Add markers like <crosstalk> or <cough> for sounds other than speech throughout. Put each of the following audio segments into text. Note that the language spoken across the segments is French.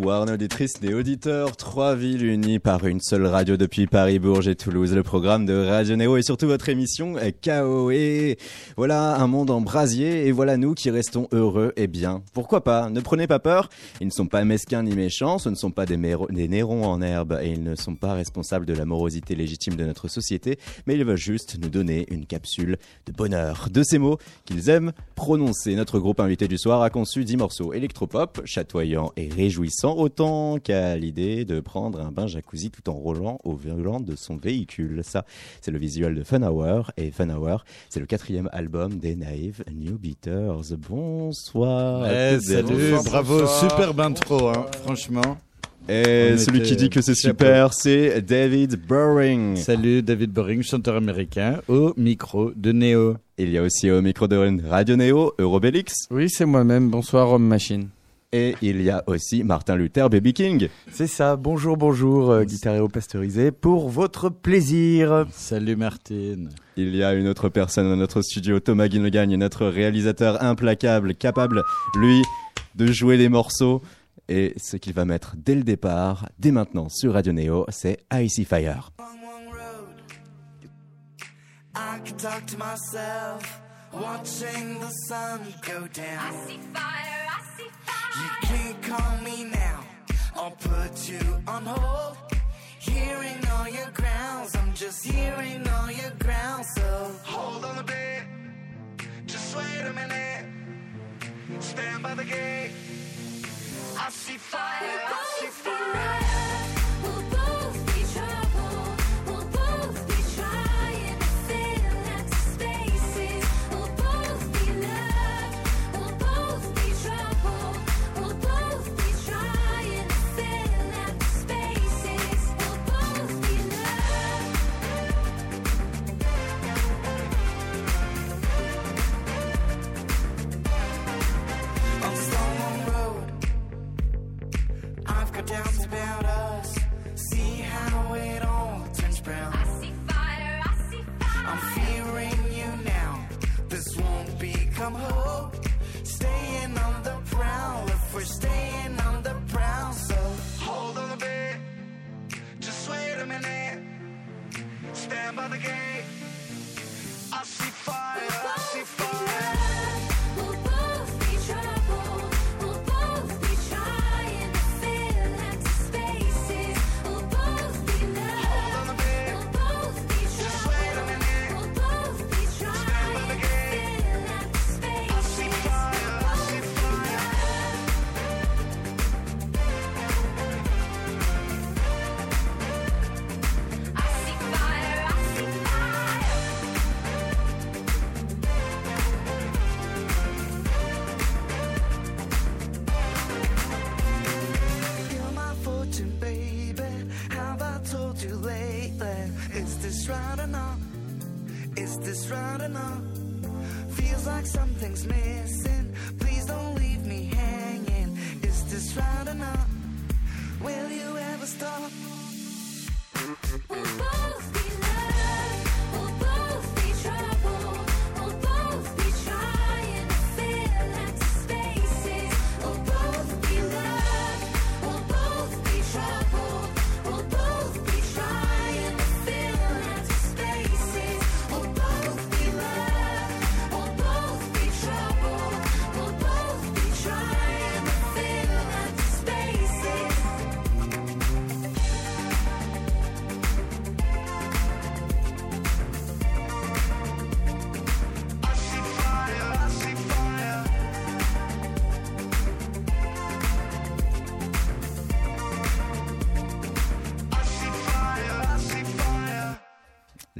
Nos auditrices et auditeurs. Trois villes unies par une seule radio depuis Paris, Bourges et Toulouse. Le programme de Radio Néo et surtout votre émission KO. Et voilà un monde en brasier. Et voilà nous qui restons heureux et bien. Pourquoi pas? Ne prenez pas peur. Ils ne sont pas mesquins ni méchants. Ce ne sont pas des, des nérons en herbe. Et ils ne sont pas responsables de la morosité légitime de notre société. Mais ils veulent juste nous donner une capsule de bonheur. De ces mots qu'ils aiment prononcer. Notre groupe invité du soir a conçu 10 morceaux électropop, chatoyants et réjouissants autant qu'à l'idée de prendre un bain jacuzzi tout en roulant au volant de son véhicule. Ça, c'est le visuel de Fun Hour. Et Fun Hour, c'est le quatrième album des Naive New Beaters. Bonsoir. Eh, salut, bravo, superbe intro, hein, franchement. Et celui qui dit que c'est super, c'est David Boring. Salut, David Boring, chanteur américain, au micro de Neo. Il y a aussi au micro de Radio Neo, Eurobelix. Oui, c'est moi-même. Bonsoir, Homme Machine. Et il y a aussi Martin Luther, Baby King. C'est ça, bonjour, bonjour, euh, guitaréo pasteurisé, pour votre plaisir. Salut Martine. Il y a une autre personne dans notre studio, Thomas Guinegagne, notre réalisateur implacable, capable, lui, de jouer les morceaux. Et ce qu'il va mettre dès le départ, dès maintenant sur Radio Neo, c'est Icy Fire. I can talk to myself, watching the sun go down. I see fire, I see fire. You can't call me now, I'll put you on hold. Hearing all your grounds, I'm just hearing all your grounds. So hold on a bit, just wait a minute. Stand by the gate.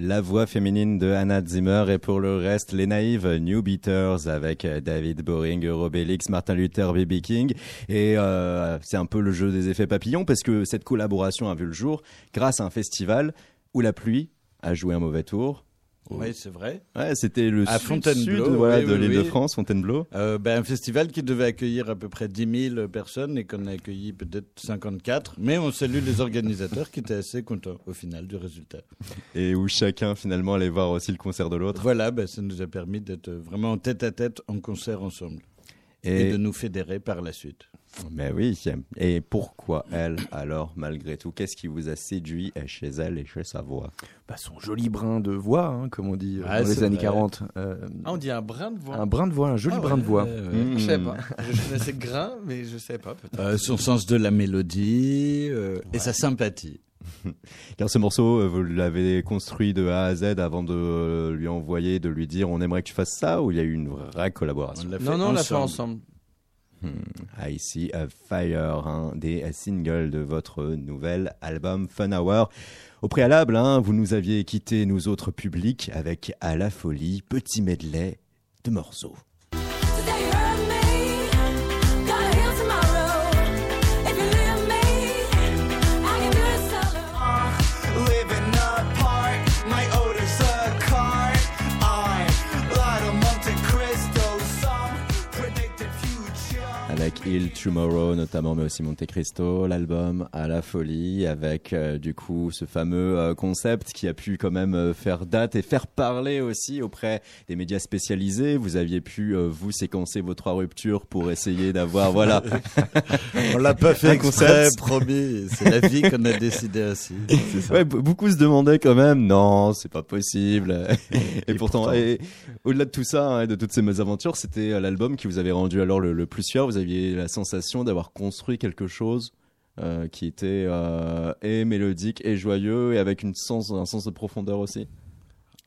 La voix féminine de Anna Zimmer et pour le reste, les naïves New Beaters avec euh, David Boring, Eurobelix, Martin Luther, B.B. King. Et euh, c'est un peu le jeu des effets papillons parce que cette collaboration a vu le jour grâce à un festival où la pluie a joué un mauvais tour. Oui, c'est vrai. Ouais, c'était le À sud, Fontainebleau, sud, voilà, oui, de oui, l'île de oui. France, Fontainebleau. Euh, ben, un festival qui devait accueillir à peu près 10 000 personnes et qu'on a accueilli peut-être 54. Mais on salue les organisateurs qui étaient assez contents au final du résultat. Et où chacun finalement allait voir aussi le concert de l'autre. Voilà, ben, ça nous a permis d'être vraiment en tête à tête en concert ensemble et, Et, de nous fédérer par la suite. Mais oui. Et pourquoi elle alors, malgré tout? Qu'est-ce qui vous a séduit chez elle et chez sa voix? Bah, son joli brin de voix, hein, comme on dit euh, dans les années vrai. 40. Euh, Ah, on dit un brin de voix. un brin de voix, un joli Ah brin de voix. ouais, ouais. Mmh. Je sais pas. Je connaissais grain, mais je sais pas peut-être. Euh, son sens de la mélodie euh, et sa sympathie. <laughs> Car ce morceau, euh, vous l'avez construit de A à Z avant de euh, lui envoyer, de lui dire on aimerait que tu fasses ça ou il y a eu une vraie collaboration? On l'a fait Non, non, on l'a fait ensemble. Ensemble. I See a Fire, un des singles de votre nouvel album Fun Hour. Au préalable, hein, vous nous aviez quitté, nous autres publics, avec À la folie, petit medley de morceaux. Il Tomorrow notamment, mais aussi Monte Cristo, l'album À la folie, avec euh, du coup ce fameux euh, concept qui a pu quand même euh, faire date et faire parler aussi auprès des médias spécialisés. Vous aviez pu vous séquencer vos trois ruptures pour essayer d'avoir, voilà, <laughs> On l'a pas fait exprès, concept. promis. C'est la vie qu'on a décidé ainsi. Ouais, beaucoup se demandaient quand même, non, c'est pas possible. et, Et pourtant, pourtant. et au-delà de tout ça, hein, et de toutes ces mésaventures, c'était l'album qui vous avait rendu alors le, le plus fier. Vous aviez la sensation d'avoir construit quelque chose euh, qui était euh, et mélodique et joyeux et avec une sens, un sens de profondeur aussi.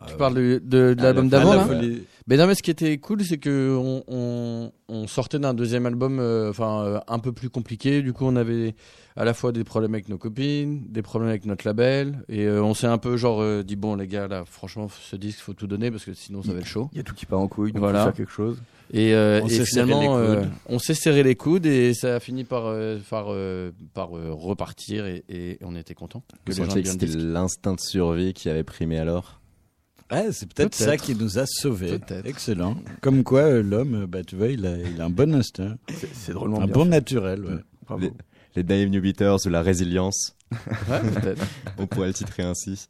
Tu parles de, de- de Ah, l'album d'avant là la folie. Mais non, mais ce qui était cool, c'est que on, on, on sortait d'un deuxième album, euh, enfin euh, un peu plus compliqué. Du coup, on avait à la fois des problèmes avec nos copines, des problèmes avec notre label, et euh, on s'est un peu genre euh, dit bon les gars là, franchement, ce disque faut tout donner parce que sinon ça va être chaud. Il y a tout qui part en couille, donc Voilà. faut faire quelque chose. Et, euh, On et finalement, les coudes. euh, on s'est serré les coudes et ça a fini par euh, par, euh, par euh, repartir et, et on était content que que c'était l'instinct de survie qui avait primé alors Ouais, c'est peut-être ça qui nous a sauvés. Peut-être. Excellent. Comme quoi, euh, l'homme, euh, bah, tu vois, il a, il a un bon instinct, C'est drôlement un bien. bon fait. naturel. ouais. Bravo. Les- Les Dave New Beaters ou la résilience Ouais, peut-être. <laughs> On pourrait le titrer ainsi.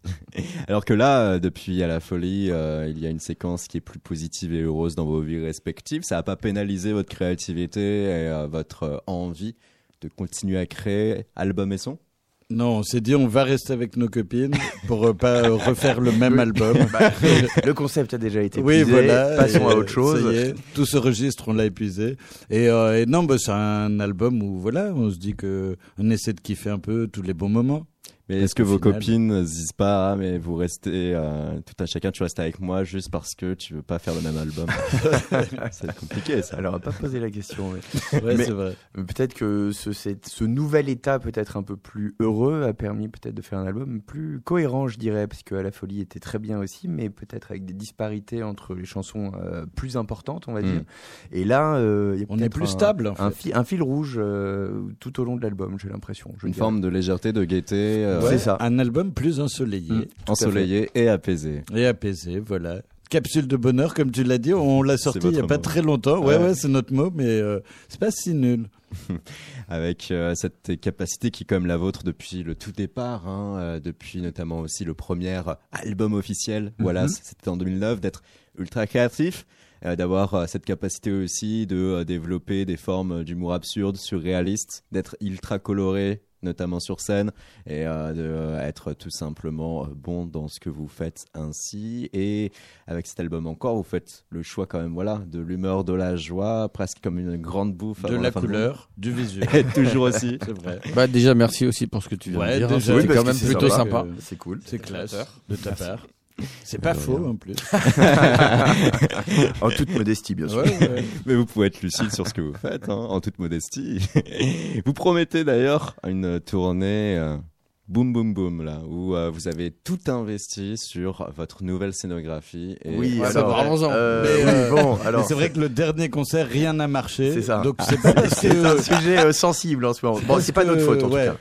Alors que là, euh, depuis à la folie, euh, il y a une séquence qui est plus positive et heureuse dans vos vies respectives. Ça n'a pas pénalisé votre créativité et euh, votre envie de continuer à créer album et son Non, on s'est dit, on va rester avec nos copines pour euh, pas euh, refaire le même album. <laughs> Bah, le concept a déjà été Oui, épuisé. voilà. Passons et, à autre chose. Ça y est, tout ce registre, on l'a épuisé. Et, euh, et non, bah, c'est un album où, voilà, on se dit que on essaie de kiffer un peu tous les bons moments. Mais est-ce que vos final- copines ne se disent pas, ah, mais vous restez, euh, tout à chacun, tu restes avec moi juste parce que tu veux pas faire le même album <laughs> C'est compliqué ça. Alors, on pas posé la question. mais- Ouais, Mais- c'est vrai. Peut-être que ce, cette- ce nouvel état, peut-être un peu plus heureux, a permis peut-être de faire un album plus cohérent, je dirais, parce que À la folie était très bien aussi, mais peut-être avec des disparités entre les chansons euh, plus importantes, on va Mm. dire. Et là, euh, il y a On est peut-être plus un- stable, en fait. un, fi- un fil rouge euh, tout au long de l'album, j'ai l'impression. je Une dirais. forme de légèreté, de gaieté, euh. C'est ça. Un album plus ensoleillé Mm. ensoleillé et apaisé. et apaisé, voilà. Capsule de bonheur, comme tu l'as dit, on l'a sorti il y a pas très longtemps. Ouais, Ouais. ouais, c'est notre mot, mais euh, c'est pas si nul. <laughs> avec euh, cette capacité qui est comme la vôtre depuis le tout départ, hein, euh, depuis notamment aussi le premier album officiel, voilà, c- c'était en 2009, d'être ultra créatif, euh, d'avoir cette capacité aussi de développer des formes d'humour absurde, surréaliste, d'être ultra coloré notamment sur scène et euh, de euh, être tout simplement euh, bon dans ce que vous faites ainsi et avec cet album encore vous faites le choix quand même voilà de l'humeur de la joie presque comme une grande bouffe De la couleur, du visuel. <laughs> Et toujours aussi. <laughs> c'est vrai. Bah déjà merci aussi pour ce que tu viens Ouais, de dire. hein. déjà. C'était Oui, parce quand même c'est plutôt sympa. sympa. C'est cool. C'est classe de ta part. C'est pas faux en plus. <laughs> En toute modestie, bien sûr. Ouais, ouais. Mais vous pouvez être lucide sur ce que vous faites, hein, en toute modestie. <laughs> vous promettez d'ailleurs une tournée euh, boum boum boum là, où euh, vous avez tout investi sur votre nouvelle scénographie. Et Oui, alors, parlons-en. euh, Mais, euh, bon, alors. c'est vrai que le dernier concert, rien n'a marché. C'est ça. Donc <laughs> c'est un sujet euh, sensible en ce moment. Bon, c'est pas notre faute en ouais, tout cas.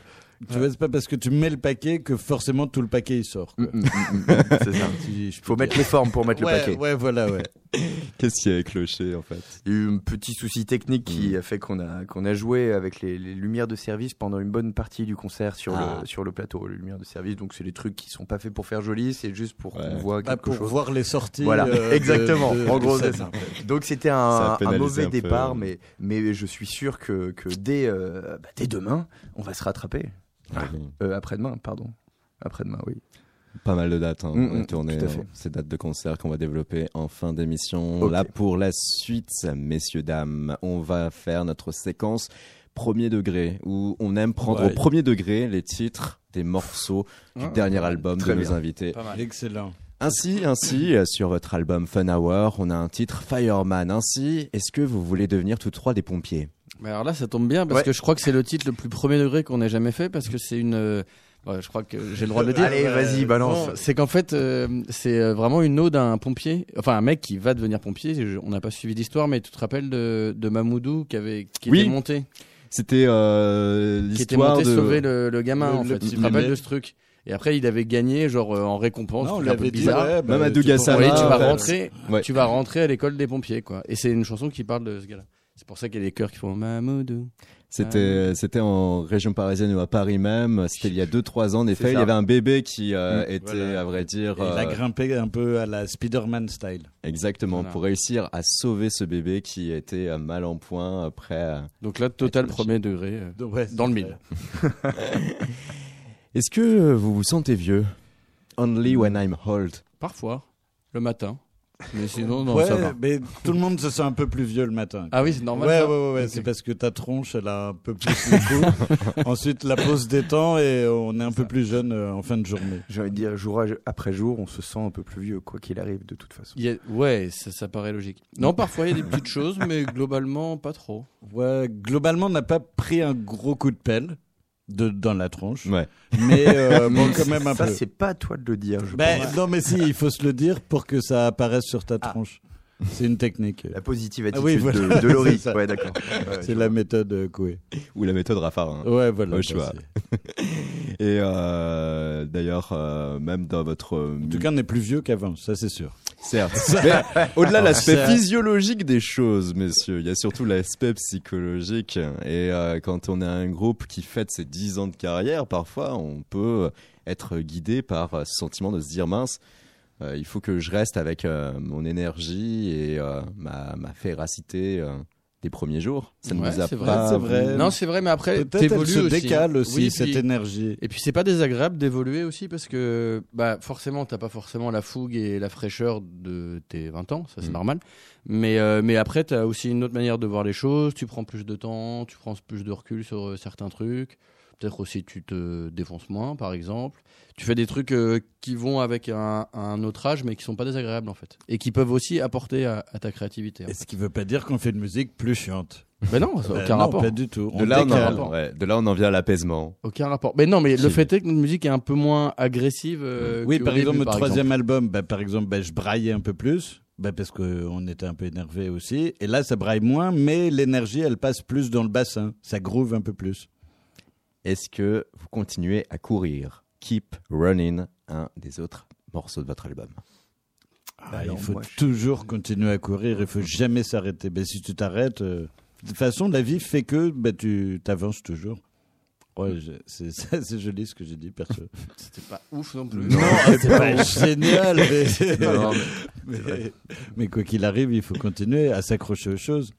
Tu vois, c'est pas parce que tu mets le paquet que forcément tout le paquet il sort. quoi. Mm, mm, mm, c'est ça. <laughs> Je Faut mettre les formes pour mettre le paquet. Ouais, voilà, ouais. <laughs> Qu'est-ce qui a cloché en fait? Il y a eu un petit souci technique qui a fait qu'on a, qu'on a joué avec les, les lumières de service pendant une bonne partie du concert sur, Ah. le, sur le plateau. Les lumières de service, donc c'est des trucs qui sont pas faits pour faire joli, c'est juste pour Ouais. qu'on voit quelque pour chose. voir les sorties. Voilà, euh, exactement. de- en gros, c'est ça. Donc c'était un, mauvais un peu. départ, mais, mais je suis sûr que, que dès, euh, bah, dès demain, on va se rattraper. Euh, après-demain, pardon. Après-demain, oui. Pas mal de dates, hein. Mm, on a mm, tourné tout à euh, fait. ces dates de concert qu'on va développer en fin d'émission. Ok. Là pour la suite, messieurs, dames, on va faire notre séquence premier degré, où on aime prendre Ouais. au premier degré les titres des morceaux du Ah, dernier album très de nos bien. invités. Pas mal. Excellent. Ainsi, ainsi, euh, sur votre album Fun Hour, on a un titre Fireman. Ainsi, est-ce que vous voulez devenir tous trois des pompiers? Mais alors là, ça tombe bien parce Ouais. que je crois que c'est le titre le plus premier degré qu'on ait jamais fait parce que c'est une. euh, ouais, je crois que j'ai le droit de le dire. Allez, vas-y, balance. Bon, c'est qu'en fait, euh, c'est euh, vraiment une ode à un pompier, enfin un mec qui va devenir pompier. Je- on n'a pas suivi l'histoire, mais tu te rappelles de, de Mamoudou qui avait qui Oui. était monté, C'était euh, qui était l'histoire monté de... sauver le, le gamin. Le- en fait, tu te rappelles de ce truc? Et après, il avait gagné genre euh, en récompense. Non, on un peu l'avait dit. bizarre. ouais, bah, Mamadou Gassama, tu vas euh, rentrer, Ouais. tu vas rentrer à l'école des pompiers, quoi. Et c'est une chanson qui parle de ce gars-là. C'est pour ça qu'il y a des chœurs qui font Mamoudou. C'était, c'était en région parisienne ou à Paris même. C'était il y a 2-3 ans. En effet, il y avait un bébé qui euh, Mm. était, Voilà. à vrai dire, Il a euh, grimpé un peu à la Spider-Man style. exactement Voilà. pour réussir à sauver ce bébé qui était euh, mal en point après. euh. Donc là, total premier degré. euh, ouais, Dans le mille. <laughs> Est-ce que euh, vous vous sentez vieux? Only when I'm old. Parfois, le matin. Mais sinon, non, ouais, ça va. mais tout le monde se sent un peu plus vieux le matin. Ah oui, c'est normal. ouais, ça ouais, ouais, c'est parce que ta tronche, elle a un peu plus le. <laughs> Ensuite, la pause détend et on est un peu plus jeune euh, en fin de journée. J'ai envie de dire, jour après jour, on se sent un peu plus vieux, quoi qu'il arrive, de toute façon. A- Ouais, ça, ça paraît logique. Non, parfois il y a des petites <laughs> choses, mais globalement pas trop. Ouais, globalement, on n'a pas pris un gros coup de pelle de, dans la tronche, Ouais. mais euh, <laughs> bon, quand même un Ça, peu. c'est pas à toi de le dire, je Ben, pense. non, mais si, il faut se le dire pour que ça apparaisse sur ta tronche. C'est une technique. La positive Ah attitude oui, voilà. de, de Laurie. <laughs> Ouais, d'accord. Ouais, C'est la vois. méthode euh, Coué. Ou la méthode Raffarin. Ouais, voilà. Au <laughs> choix. Et euh, d'ailleurs, euh, même dans votre euh, En tout cas, on est plus vieux qu'avant, ça c'est sûr. Certes. <laughs> Au-delà de l'aspect ça- physiologique des choses, messieurs, il y a surtout l'aspect psychologique. Et euh, quand on a un groupe qui fête ses 10 ans de carrière, parfois, on peut être guidé par euh, ce sentiment de se dire mince. Euh, il faut que je reste avec euh, mon énergie et euh, ma, ma féracité euh, des premiers jours. Ça ne Ouais, vous a c'est vrai. pas. C'est vrai. Non, c'est vrai, mais après, Peut-être se aussi. décale hein. aussi, Oui, cette puis- énergie. Et puis c'est pas désagréable d'évoluer aussi parce que bah forcément t'as pas forcément la fougue et la fraîcheur de tes 20 ans, ça c'est Mm. normal. Mais euh, mais après t'as aussi une autre manière de voir les choses, tu prends plus de temps, tu prends plus de recul sur euh, certains trucs. Peut-être aussi tu te défonces moins par exemple. Tu fais des trucs euh, qui vont avec un, un autre âge mais qui sont pas désagréables en fait et qui peuvent aussi apporter à, à ta créativité. Et ce qui veut pas dire qu'on fait une musique plus chiante. Mais non, ça a Ben aucun non, rapport. pas du tout. De On là, on décale. en, ouais, de là, on en vient à l'apaisement. Aucun rapport. Mais non, mais le fait est que notre musique est un peu moins agressive. euh, Oui, par exemple, début, par troisième album, bah, par exemple, bah, je braillais un peu plus. Bah, parce qu'on était un peu énervé aussi. Et là, ça braille moins, mais l'énergie, elle passe plus dans le bassin. Ça groove un peu plus. Est-ce que vous continuez à courir? Keep Running, un des autres morceaux de votre album. Bah, alors, il faut moi, je- toujours continuer à courir. Il faut jamais s'arrêter. Bah, si tu t'arrêtes, euh, de toute façon, la vie fait que bah, tu avances toujours. Ouais, <laughs> c'est joli ce que j'ai dit, perso. C'était pas ouf non plus. Non, c'est pas génial, <laughs> mais, Non, <laughs> mais, mais quoi qu'il arrive, il faut continuer à s'accrocher aux choses.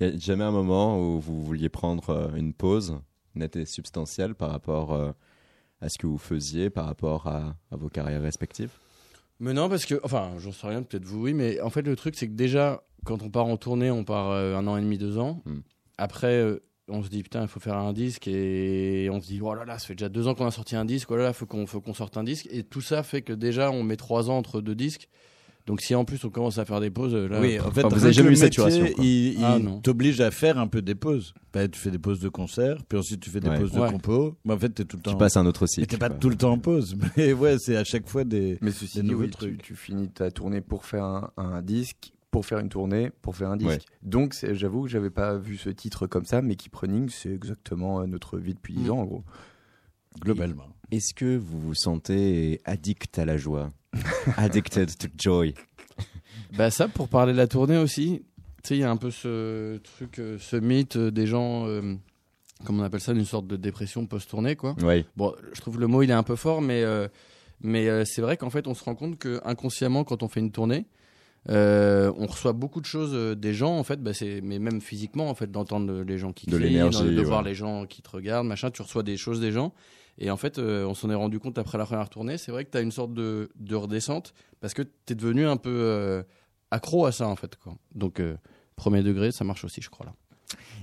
Il n'y a jamais un moment où vous vouliez prendre euh, une pause? Nette et substantielle par rapport euh, à ce que vous faisiez, par rapport à, à vos carrières respectives? Mais non, parce que, enfin, j'en sais rien, peut-être vous, oui, mais en fait, le truc, c'est que déjà, quand on part en tournée, on part euh, un an et demi, deux ans. Hmm. Après, euh, on se dit, putain, il faut faire un disque, et on se dit, oh là là, ça fait déjà deux ans qu'on a sorti un disque, oh là là, faut qu'on faut qu'on sorte un disque. Et tout ça fait que déjà, on met trois ans entre deux disques. Donc si en plus on commence à faire des pauses, là, Oui, en fait, Enfin, vous rien avez jamais eu saturation, quoi. Il, il Ah, non. t'oblige à faire un peu des pauses. Bah, tu fais des pauses de concert, puis ensuite tu fais des Ouais. pauses de Ouais. compo. Mais en fait, t'es tout le temps. Tu passes à un autre Mais cycle. t'es pas tout le temps en pause. <laughs> Mais ouais, c'est à chaque fois des. Mais ceci Des dit, nouveaux oui, tu, trucs. tu finis ta tournée pour faire un, un disque, pour faire une tournée, pour faire un disque. Ouais. Donc, j'avoue que j'avais pas vu ce titre comme ça, mais Keep Running, c'est exactement euh, notre vie depuis 10 Mm. ans, en gros. globalement. Est-ce que vous vous sentez addict à la joie? <laughs> Addicted to joy? Bah ça, pour parler de la tournée aussi, tu sais, il y a un peu ce truc, euh, ce mythe euh, des gens, euh, comme on appelle ça, une sorte de dépression post-tournée, quoi. Oui. Bon, je trouve le mot il est un peu fort, mais euh, mais euh, c'est vrai qu'en fait on se rend compte que inconsciemment quand on fait une tournée, euh, on reçoit beaucoup de choses euh, des gens en fait, bah, c'est mais même physiquement en fait d'entendre les gens qui De crient, de, de ouais. voir les gens qui te regardent, machin, tu reçois des choses des gens. Et en fait, euh, on s'en est rendu compte après la première tournée. C'est vrai que tu as une sorte de, de redescente parce que tu es devenu un peu euh, accro à ça en fait. Quoi. Donc, euh, premier degré, ça marche aussi, je crois là.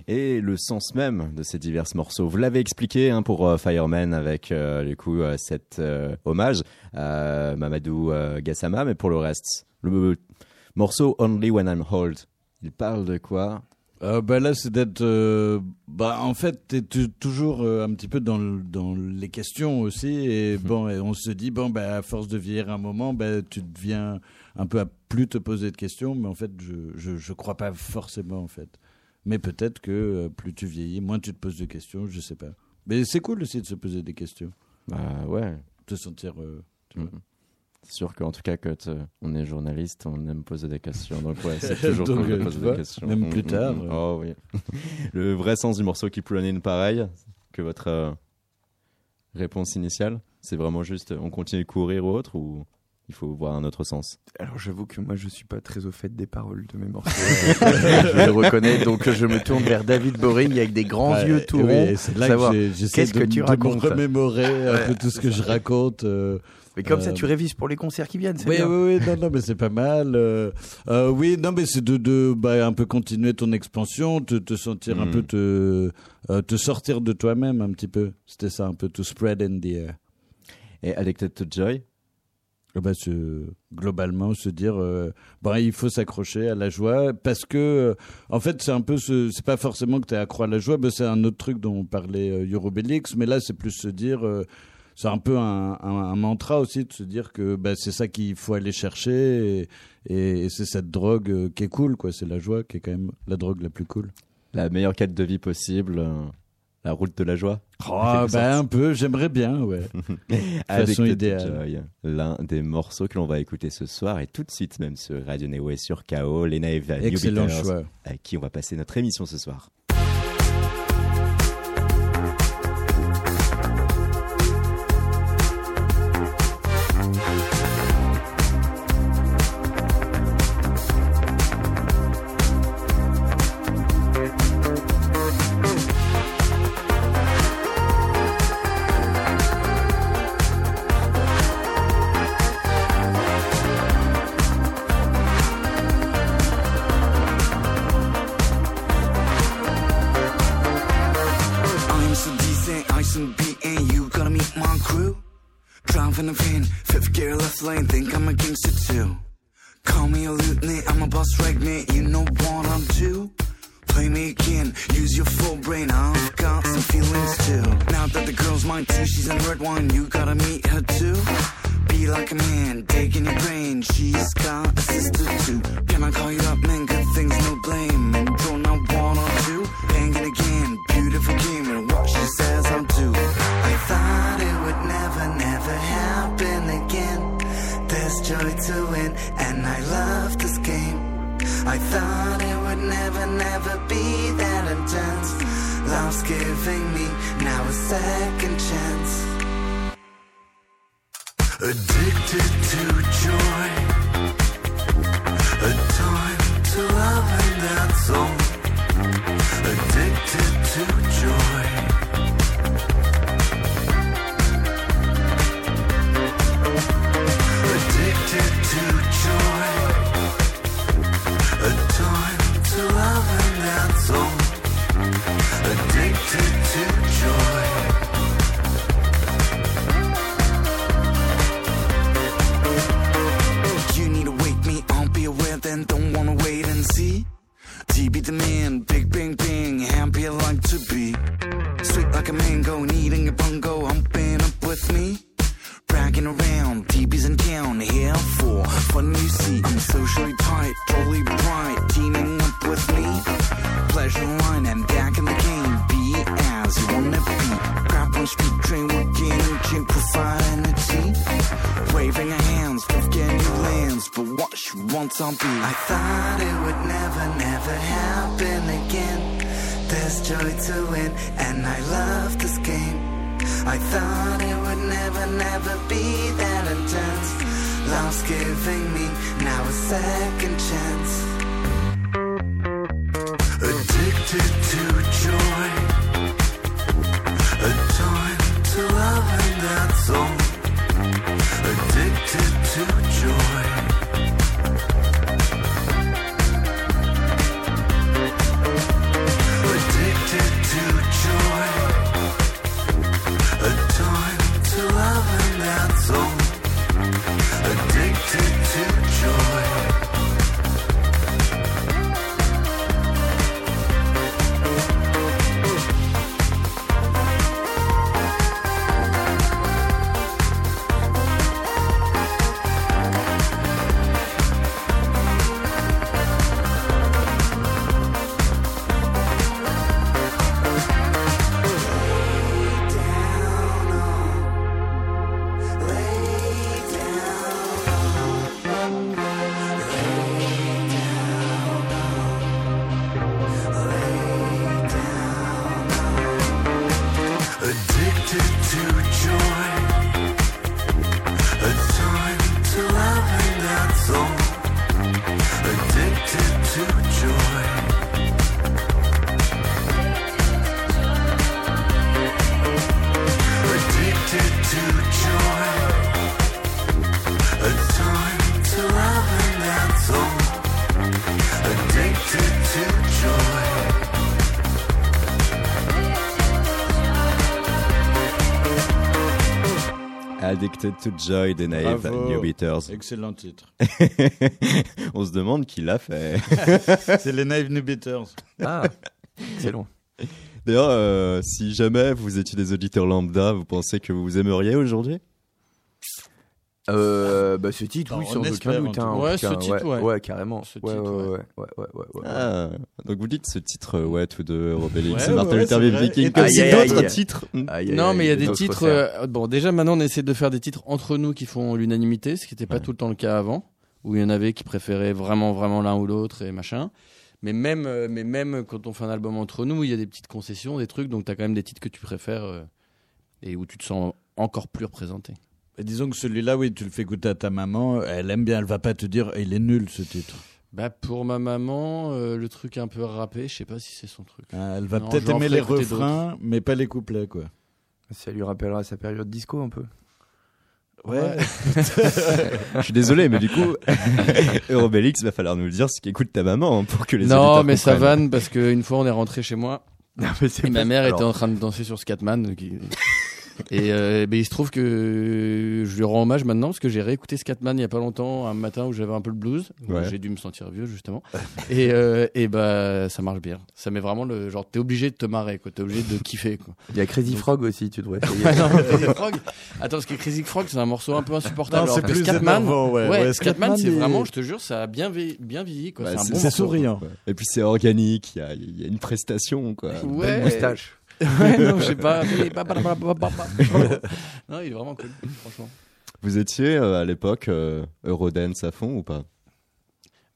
Et le sens même de ces divers morceaux. Vous l'avez expliqué hein, pour Fireman avec du coup cet hommage à Mamadou Gassama, mais pour le reste, le morceau Only When I'm Hold, il parle de quoi? Euh, bah là, c'est d'être. euh, bah, en fait, t'es toujours euh, un petit peu dans, le- dans les questions aussi. Et bon, et on se dit, bon, bah, à force de vieillir un moment, bah, tu deviens un peu à plus te poser de questions. Mais en fait, je, je, je crois pas forcément, en fait. Mais peut-être que plus tu vieillis, moins tu te poses de questions, je sais pas. Mais c'est cool aussi de se poser des questions. Bah ouais, se sentir. tu. Mhm. Sûr qu'en tout cas, quand euh, on est journaliste, on aime poser des questions. Donc ouais, c'est <laughs> toujours Donc, cool de euh, poser vois, des questions. même plus Mm, mm, tard, mm. euh. Oh oui. <laughs> le vrai sens du morceau Keep Running, pareil que votre euh, réponse initiale. C'est vraiment juste, on continue de courir ou autre ou il faut voir un autre sens? Alors j'avoue que moi je suis pas très au fait des paroles de mes morceaux. <laughs> je le reconnais, donc je me tourne vers David Boring avec des grands Ouais, yeux tout oui, ronds. et c'est là que j'essaie qu'est-ce de, que tu de me racontes. remémorer un Ouais, peu tout ce que je raconte. euh, Mais comme ça Euh, tu révises pour les concerts qui viennent, c'est Oui, bien. oui, oui, non, non, mais c'est pas mal. euh, euh, oui, non, mais c'est de, de bah, un peu continuer ton expansion, te, te sentir un Mm. peu, te, euh, te sortir de toi-même un petit peu. C'était ça, un peu, to spread in the air. Et Addicted to Joy? Bah, se- globalement, se dire, euh, bah, il faut s'accrocher à la joie parce que, euh, en fait, c'est un peu, ce- c'est pas forcément que tu es accro à la joie, bah, c'est un autre truc dont on parlait euh, Eurobelix, mais là, c'est plus se dire, euh, c'est un peu un, un- un mantra aussi de se dire que bah, c'est ça qu'il faut aller chercher et, et- et c'est cette drogue euh, qui est cool, quoi. C'est la joie qui est quand même la drogue la plus cool. La meilleure quête de vie possible, euh, la route de la joie. Ah, quelque bah, un peu, j'aimerais bien, ouais. <laughs> Addicted to idéale. L'un des morceaux que l'on va écouter ce soir et tout de suite même sur Radio Neo et sur KO, Lena New Excellent choix. à qui on va passer notre émission ce soir. Addicted to joy. Addicted to Joy de Naive. New Beaters. Excellent titre. <laughs> On se demande qui l'a fait. <laughs> C'est les Naive New Beaters. Ah, excellent. D'ailleurs, euh, si jamais vous étiez des auditeurs lambda, vous pensez que vous aimeriez aujourd'hui? Euh, bah, ce titre, Bah, oui, sans espère, aucun doute. hein, Ouais, ce cas, titre, ouais. Ouais, carrément. Ce ouais, titre, ouais, ouais. ouais, ouais, ouais, ouais, ouais. Ah, donc vous dites ce titre, ouais, tous deux, Robélix Ouais, et Martin Luther c'est King vrai. Viking, Et comme si d'autres titres. Aïe, aïe, Non, aïe, mais il y a des titres. euh, bon, déjà maintenant on essaie de faire des titres entre nous qui font l'unanimité, ce qui n'était pas tout le temps le cas avant, où il y en avait qui préféraient vraiment, vraiment l'un ou l'autre et machin. Mais même, euh, mais même quand on fait un album entre nous, il y a des petites concessions, des trucs, donc tu as quand même des titres que tu préfères euh, et où tu te sens encore plus représenté. Disons que celui-là, oui, tu le fais écouter à ta maman, elle aime bien, elle va pas te dire, il est nul ce titre. Bah pour ma maman, euh, le truc un peu râpé, je sais pas si c'est son truc. Ah, elle va Non, peut-être aimer les refrains, mais pas les couplets, quoi. Ça lui rappellera sa période disco un peu. Ouais. <laughs> <laughs> Je suis désolé, mais du coup, <laughs> Robélix, va falloir nous le dire ce qu'écoute ta maman hein, pour que les non, mais ça vanne parce qu'une fois on est rentré chez moi Non, mais c'est et ma mère alors, était en train de danser sur Scatman. qui- Et euh, ben, il se trouve que je lui rends hommage maintenant parce que j'ai réécouté Scatman il y a pas longtemps, un matin où j'avais un peu le blues. Ouais. J'ai dû me sentir vieux justement. <laughs> et euh, et bah ça marche bien. Ça met vraiment le genre t'es obligé de te marrer quoi, t'es obligé de kiffer quoi. Il y a Crazy Frog aussi, tu devrais essayer. <laughs> Non, Crazy Frog. Attends parce que Crazy Frog c'est un morceau un peu insupportable. Non, c'est plus Scatman, énervant, ouais. ouais, Ouais, Scatman, Scatman, c'est vraiment, je te jure, ça a bien vieilli, bien vieilli quoi. Bah, c'est bon souriant. Et puis c'est organique, il y a, il y a une prestation, quoi. Ouais. Moustache. Ouais, non, je sais pas. non, il est vraiment cool, franchement. Vous étiez euh, à l'époque euh, Eurodance à fond ou pas?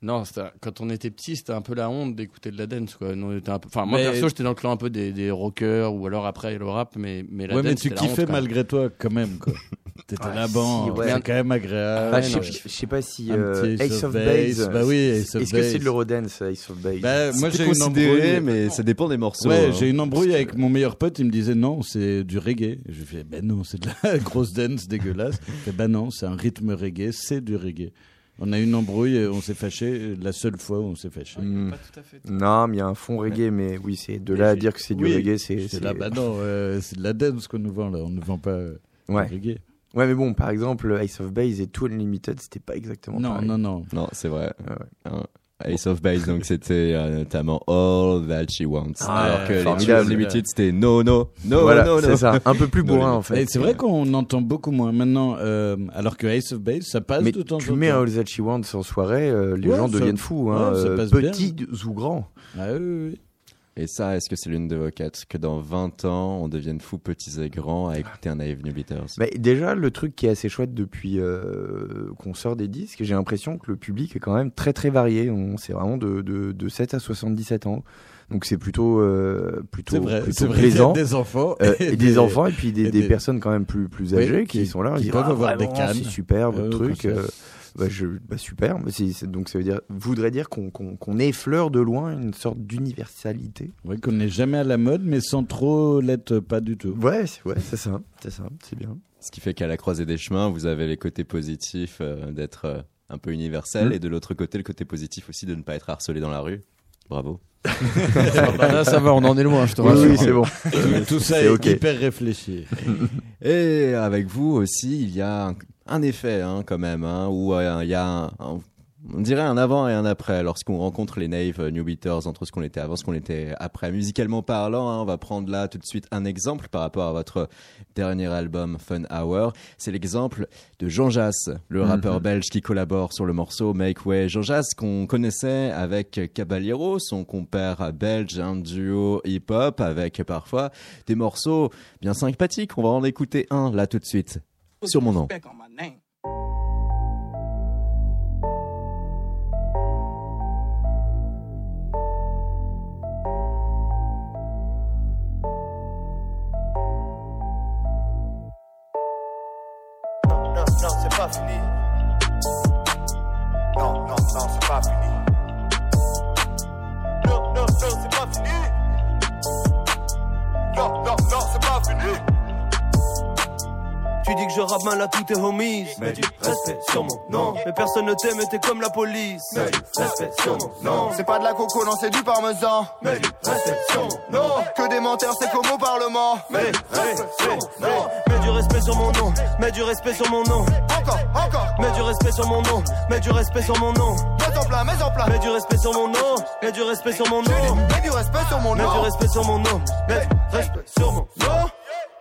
Non, quand on était petit, c'était un peu la honte d'écouter de la dance, quoi. Nous, on était un peu... Enfin, moi, Mais- perso, j'étais dans le clan un peu des, des rockers ou alors après le rap, mais, mais la Ouais, mais dance, tu c'était la honte, kiffais malgré toi, quand même, quoi. <laughs> T'étais Ah, là-bas, si, ouais. c'est quand même agréable. Ah, ouais, je, sais, pas si euh, Ace of Base. Bah oui, Ace of Est-ce que c'est Base. de l'Eurodance, Ace of Base? Bah, moi, j'ai une considéré, embrouille. mais ça dépend des morceaux. Ouais, hein. j'ai une embrouille avec mon meilleur pote. Il me disait non, c'est du reggae. Je lui fais ben non, c'est de la <laughs> grosse dance dégueulasse. Ben non, c'est un rythme reggae, c'est du reggae. On a eu une embrouille, et on s'est fâché. La seule fois où on s'est fâché. Pas tout à fait. Non, mais il y a un fond reggae, mais oui, c'est de là à dire que c'est du Oui, reggae, c'est. C'est c'est- là, bah non, euh, c'est de la dance qu'on nous vend là. On ne vend pas euh, Ouais. du reggae. ouais, mais bon, par exemple, Ace of Base et Two Unlimited, c'était pas exactement Non, pareil. non, non. Non, c'est vrai. Ouais, ouais. Ace of Base, donc c'était euh, notamment All That She Wants. Ah, alors que les Unlimited, c'était No, No, No, voilà, No, No. c'est ça. Un peu plus <laughs> bourrin, en fait. C'est vrai qu'on entend beaucoup moins maintenant, euh, alors que Ace of Base, ça passe Mais de temps tu en mets un. All That She Wants en soirée, euh, les Ouais, gens ça- deviennent fous, hein, ouais, euh, bien. petits ou grands. Ah oui, oui, oui. Et ça, est-ce que c'est l'une de vos quêtes? Que dans 20 ans, on devienne fous, petits et grands, à écouter un Naive New Beaters Bah, déjà, le truc qui est assez chouette depuis euh, qu'on sort des disques, j'ai l'impression que le public est quand même très très varié. On C'est vraiment de, de, de 7 à 77 ans. Donc c'est plutôt, euh, plutôt, C'est vrai, plutôt vrai. Plaisant. des enfants. Euh, <laughs> et des enfants et puis des, et des des- personnes quand même plus, plus Oui, âgées qui, qui- sont là. qui peuvent Ah, avoir des vraiment, cannes. C'est super votre Euh, truc. Bah, je, bah, super. C'est- c'est- donc ça veut dire, voudrait dire qu'on qu'on qu'on effleure de loin une sorte d'universalité. Oui, qu'on n'est jamais à la mode, mais sans trop l'être pas du tout. Ouais, c'est ouais, c'est ça, c'est ça, c'est bien. Ce qui fait qu'à la croisée des chemins, vous avez les côtés positifs euh, d'être euh, un peu universel Mm. et de l'autre côté, le côté positif aussi de ne pas être harcelé dans la rue. Bravo. Bah, là, ça va, on en est loin, je te Oui, rassure. oui, c'est bon. Tout, tout ça est ok. hyper réfléchi. Et avec vous aussi, il y a un, un effet hein, quand même, hein, où euh, il y a un, un- on dirait un avant et un après lorsqu'on rencontre les Nave euh, New Beaters entre ce qu'on était avant, ce qu'on était après. Musicalement parlant, hein, on va prendre là tout de suite un exemple par rapport à votre dernier album Fun Hour. C'est l'exemple de Jean Jass, le rappeur belge qui collabore sur le morceau Make Way. Jean Jass qu'on connaissait avec Caballero, son compère belge, un duo hip-hop avec parfois des morceaux bien sympathiques. On va en écouter un là tout de suite sur mon nom. Pas fini. Non, non, non, c'est pas fini. Non, non, non, c'est pas fini. Non, non, non, c'est pas fini. Tu dis que je rappe mal à tous tes homies. Mets du respect sur mon nom. Mais personne ne t'aime et t'es comme la police. Mets du respect sur mon nom. C'est pas de la coco, non, c'est du parmesan. Mets du respect sur mon nom. Que des menteurs, c'est comme au Parlement. Mets du respect sur mon nom. Mets du respect sur mon nom. Mets du respect sur mon nom. Encore, encore. Mets du respect sur mon nom. Mets du respect sur mon nom. Mets en plein, mets en plein. Mets du respect sur mon nom. Mets du respect sur mon nom. Mets du respect sur mon Mets du nom. respect sur mon nom. Mets du respect sur mon nom.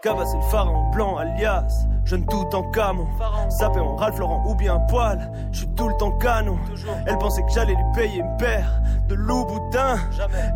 Cabas c'est le pharaon blanc alias. Jeune tout en camon. Sapé en Ralph Lauren ou bien poil. Je suis tout le temps canon. Elle pensait que j'allais lui payer une paire De loup boudin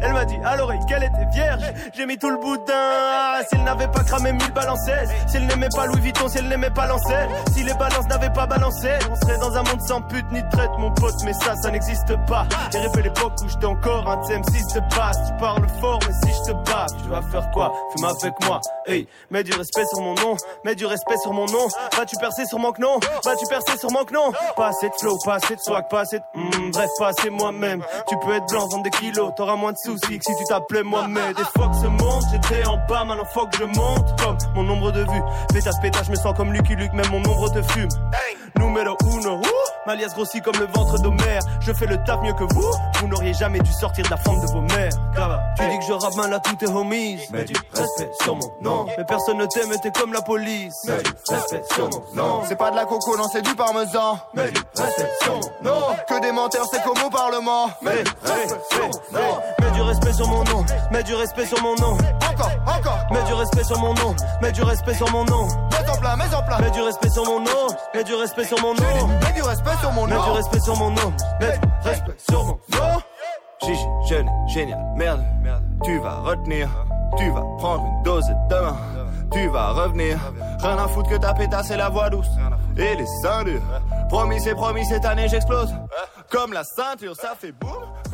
Elle m'a dit à l'oreille qu'elle était vierge. J'ai mis tout le boudin. Si elle n'avait pas cramé mille balancettes Si elle n'aimait pas Louis Vuitton Si elle n'aimait pas Lancel Si les balances n'avaient pas balancé On serait dans un monde sans pute ni de traite mon pote Mais ça ça n'existe pas. J'ai rêvé l'époque où j'étais encore un TM6 de base. Tu parles fort mais si je te bats Tu vas faire quoi? Fume avec moi. Hey Mets du respect sur mon nom Mets du respect sur mon nom. Vas-tu percer sur mon non? Vas-tu percer sur mon non? Pas assez de flow, pas assez de swag, pas assez de... Hmm, bref, pas assez moi-même. Tu peux être blanc, vendre des kilos T'auras moins de soucis que si tu t'appelais Mohamed. Des fois que se monte, j'étais en bas Maintenant faut que je monte. Comme mon nombre de vues Pétasse, pétasse, je me sens comme Lucky Luke Même mon nombre te fume. Numéro uno, ouh, Malias grossit comme le ventre d'Homère. Je fais le taf mieux que vous Vous n'auriez jamais dû sortir de la forme de vos mères. Tu dis que je rappe mal à tous tes homies. Mets du respect sur mon nom. Mais personne ne t'aime t'es comme la police Mets du respect sur mon nom. C'est pas de la coco, non, c'est du parmesan. Mets du respect sur mon nom. Que des menteurs, c'est comme au Parlement. Mets du respect sur mon nom. Mets du respect sur mon nom Mets du respect sur mon nom Encore, encore. Mets du respect sur mon nom Mets du respect sur mon nom Mets en plein, mets en plein. Mets du respect sur mon nom Mets du respect sur mon nom Mets du respect sur mon Mets du nom. respect sur mon nom Mets du respect sur mon nom Chichi, jeune, génial, merde, tu vas retenir, tu vas prendre une dose demain, tu vas revenir. Rien à foutre que ta pétasse et la voix douce, et les durs. Promis, c'est promis, cette année j'explose. Comme la ceinture, ça fait boum.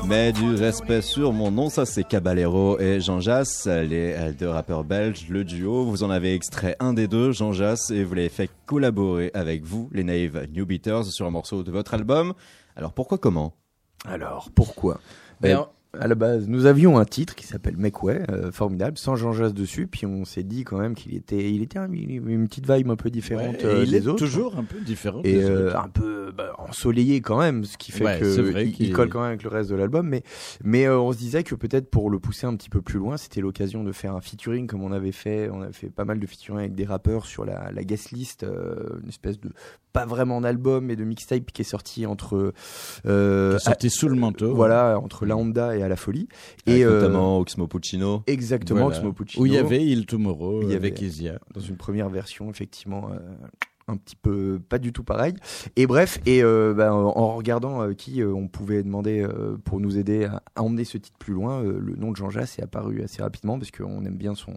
Mais du respect sur mon nom, ça c'est Caballero et Jean Jass, les euh, deux rappeurs belges, le duo. Vous en avez extrait un des deux, Jean Jass, et vous l'avez fait collaborer avec vous, les Naive New Beaters, sur un morceau de votre album. Alors pourquoi, comment? Alors, pourquoi? Ben, À la base, nous avions un titre qui s'appelle Make Way, euh, formidable, sans Jean Jass dessus, puis on s'est dit quand même qu'il était, il était un- une petite vibe un peu différente Ouais, et euh, il des est autres. toujours un peu différent. et des euh, un peu bah, ensoleillé quand même, ce qui fait Ouais, qu'il- il colle quand même avec le reste de l'album. Mais mais euh, on se disait que peut-être pour le pousser un petit peu plus loin, c'était l'occasion de faire un featuring comme on avait fait. On avait fait pas mal de featuring avec des rappeurs sur la, la guest list, euh, une espèce de pas vraiment d'album mais de mixtape qui est sorti entre euh, sorti sous le manteau. voilà entre la Honda et à la folie Avec et euh, notamment Oxmo Puccino. exactement Voilà. Oxmo Puccino, Où il y avait Il Tomorrow Il y avec avait- Isia. dans une première version effectivement euh, un petit peu pas du tout pareil. Et bref, et euh, bah, en regardant euh, qui euh, on pouvait demander pour nous aider à, à emmener ce titre plus loin, le nom de Jean Jass est apparu assez rapidement parce qu'on aime bien son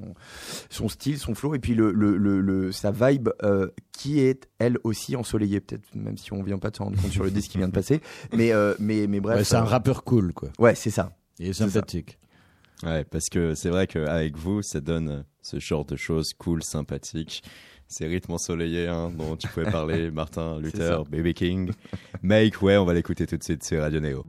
son style, son flow et puis le, le, le, le- sa vibe qui est elle aussi ensoleillée peut-être même si on vient pas de s'en rendre compte sur le disque qui vient de passer. <laughs> Mais mais mais bref. Ouais, c'est un rappeur cool, quoi. Ouais, c'est ça. Il est sympathique. Ouais, parce que c'est vrai qu'avec vous, ça donne ce genre de choses cool, sympathiques. Ces rythmes ensoleillés hein, dont tu pouvais parler, <laughs> Martin, Luther. Baby King. Make, ouais, on va l'écouter tout de suite sur Radio Neo.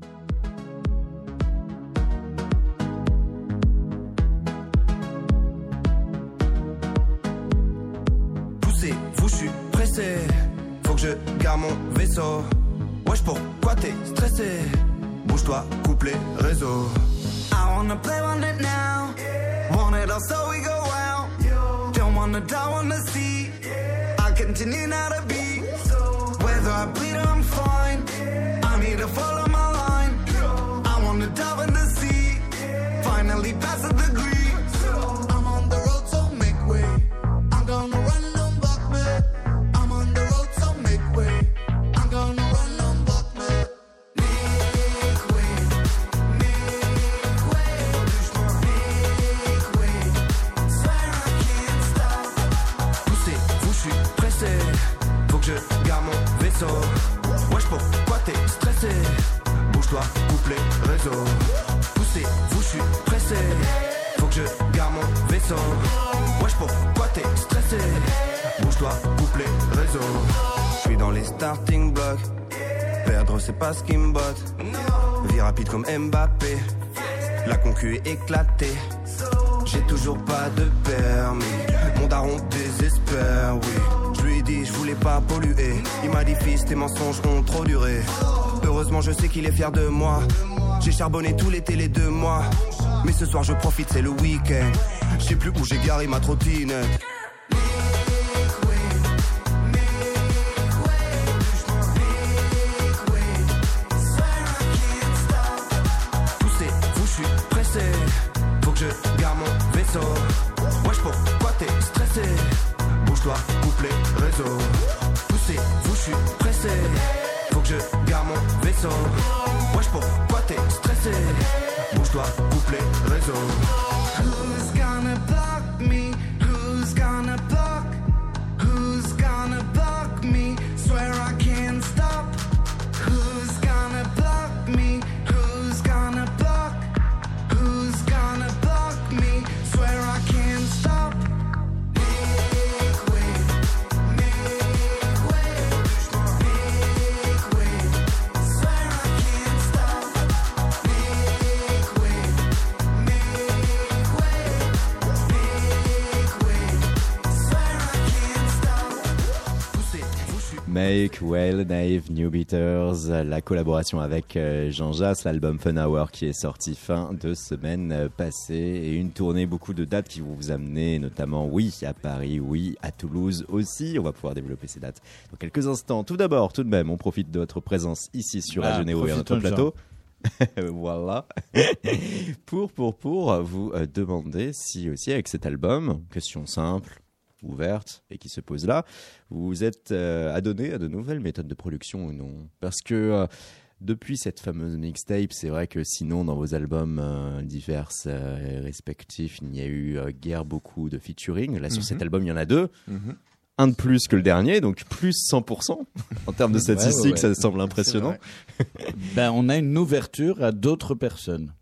Charbonné tout l'été, les deux mois. Mais ce soir, je profite, c'est le week-end. Je sais plus où j'ai garé ma trottinette. Well, Naive, New Beaters, la collaboration avec euh, Jean Jass, l'album Fun Hour qui est sorti fin de semaine euh, passée et une tournée, beaucoup de dates qui vont vous amener notamment, oui, à Paris, oui, à Toulouse aussi. On va pouvoir développer ces dates dans quelques instants. Tout d'abord, tout de même, on profite de votre présence ici sur Ah, Radio Néo et à notre plateau. <laughs> voilà. <laughs> pour, pour, pour vous euh, demander si aussi avec cet album, question simple, ouverte et qui se pose là, vous êtes euh, adonné à de nouvelles méthodes de production ou non? Parce que euh, depuis cette fameuse mixtape, c'est vrai que sinon dans vos albums euh, divers euh, respectifs, il n'y a eu euh, guère beaucoup de featuring. Là sur Mhm. cet album, il y en a deux. Mhm. Un de plus que le dernier, donc plus 100% <laughs> en termes de Ouais, ouais, statistiques, ouais. ça semble impressionnant. Ben, on a une ouverture à d'autres personnes.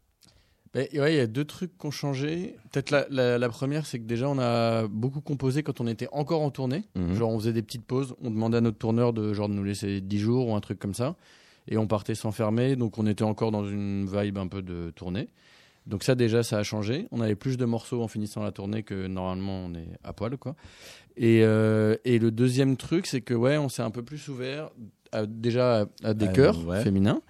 Ouais, il y a deux trucs qui ont changé. Peut-être la, la, la première, c'est que déjà, on a beaucoup composé quand on était encore en tournée. Mhm. Genre, on faisait des petites pauses. On demandait à notre tourneur de, genre, de nous laisser 10 jours ou un truc comme ça. Et on partait s'enfermer. Donc, on était encore dans une vibe un peu de tournée. Donc, ça, déjà, ça a changé. On avait plus de morceaux en finissant la tournée que normalement, on est à poil, quoi. Et, euh, et le deuxième truc, c'est que, ouais, on s'est un peu plus ouvert à- déjà à, à des Euh, chœurs ouais. féminins,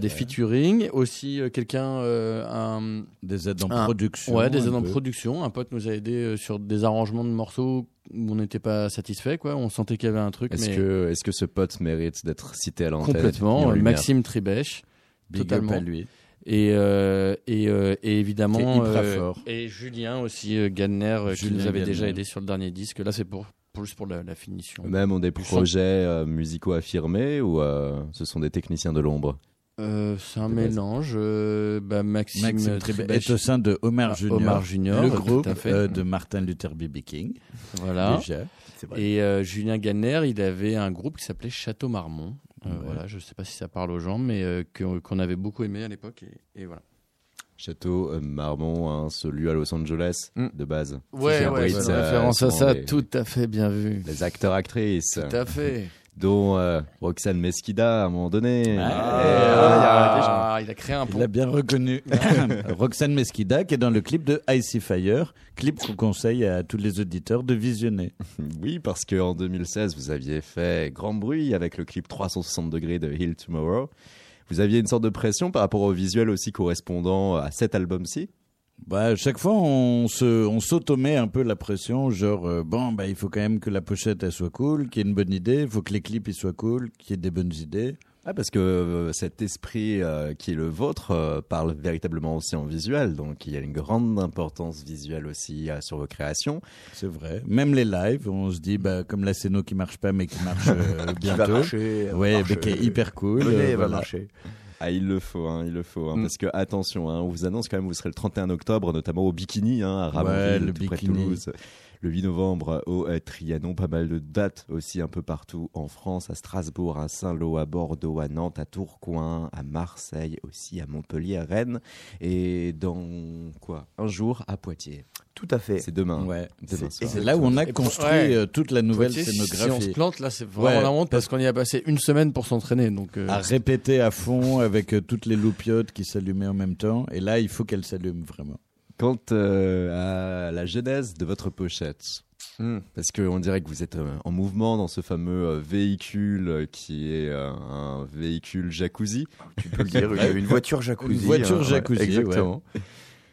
des fait. featuring. Aussi, euh, quelqu'un, euh, un Des aides en production. Ouais, des un aides en production. Un pote nous a aidé euh, sur des arrangements de morceaux où on n'était pas satisfait, quoi. On sentait qu'il y avait un truc, Est-ce mais que, est-ce que ce pote mérite d'être cité à l'antenne complètement. euh, Maxime Tribèche, Big up totalement. à lui. et euh, et, euh, et évidemment euh, fort. et Julien aussi euh, Gadner euh, qui nous avait déjà aidé sur le dernier disque. Là, c'est pour plus pour la, la finition. Même ont des projets euh, musicaux affirmés ou euh, ce sont des techniciens de l'ombre? Euh, c'est un De mélange. euh, bah, Maxime, Maxime est au sein de Omar Ah, Junior, Omar Junior, le tout groupe à fait. euh, de Martin Luther B.B. King. Voilà. Déjà. Et euh, Julien Ganner, il avait un groupe qui s'appelait Château Marmont. Euh, Ouais. Voilà, je sais pas si ça parle aux gens, mais euh, qu'on avait beaucoup aimé à l'époque. Et, et voilà. Château euh, Marmont, hein, celui à Los Angeles Mm. de base. Ouais, ouais, euh, référence à ça, les- tout à fait bien vu. Les acteurs actrices, Tout à fait. Dont euh, Roxane Mesquida à un moment donné. Ah, il a créé un Il l'a bien reconnu. <laughs> <laughs> Roxane Mesquida, qui est dans le clip de Icy Fire, clip qu'on conseille à tous les auditeurs de visionner. <laughs> Oui, parce qu'en 2016, vous aviez fait grand bruit avec le clip 360 degrés de Hill Tomorrow. Vous aviez une sorte de pression par rapport au visuel aussi correspondant à cet album-ci. Bah, à chaque fois, on se, on s'automet un peu la pression, genre euh, bon, bah, il faut quand même que la pochette elle soit cool, qu'il y ait une bonne idée, il faut que les clips ils soient cool, qu'il y ait des bonnes idées. Ah, parce que euh, cet esprit euh, qui est le vôtre euh, parle véritablement aussi en visuel, donc il y a une grande importance visuelle aussi sur vos créations. C'est vrai. Même les lives, on se dit bah comme la scéno qui marche pas mais qui marche euh, <laughs> Qui va bientôt. marcher, Ouais, marcher. mais qui est hyper cool. Venez, elle va voilà. marcher. Ah, il le faut, hein, il le faut, hein, Mm. parce que attention, hein, on vous annonce quand même, vous serez le 31 octobre, notamment au Bikini, hein, à Ramonville, Ouais, le tout près de. Toulouse. Le 8 novembre au euh, Trianon, pas mal de dates aussi un peu partout en France, à Strasbourg, à Saint-Lô, à Bordeaux, à Nantes, à Tourcoing, à Marseille aussi, à Montpellier, à Rennes, et dans quoi? Un jour à Poitiers. Tout à fait. C'est demain. Ouais. Demain C'est là où on a construit ouais. euh, toute la nouvelle Poitiers, scénographie. Si on se plante, là, c'est vraiment Ouais. la honte parce qu'on y a passé une semaine pour s'entraîner. Donc, euh, à répéter à fond avec toutes les loupiotes qui s'allumaient en même temps. Et là, il faut qu'elles s'allument vraiment. Quant euh, à la genèse de votre pochette, Hmm. Parce qu'on dirait que vous êtes euh, en mouvement dans ce fameux euh, véhicule qui est euh, un véhicule jacuzzi. Tu peux le dire, une, voiture jacuzzi. Une voiture hein, ouais, jacuzzi, exactement.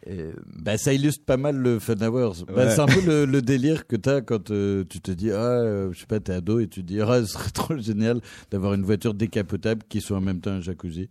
Et, Bah, ça illustre pas mal le Fun Hours. Bah, Ouais. c'est un peu le, <laughs> le délire que t'as quand euh, tu te dis, ah, euh, je sais pas, t'es ado et tu te dis, ah, ce serait <laughs> trop génial d'avoir une voiture décapotable qui soit en même temps un jacuzzi.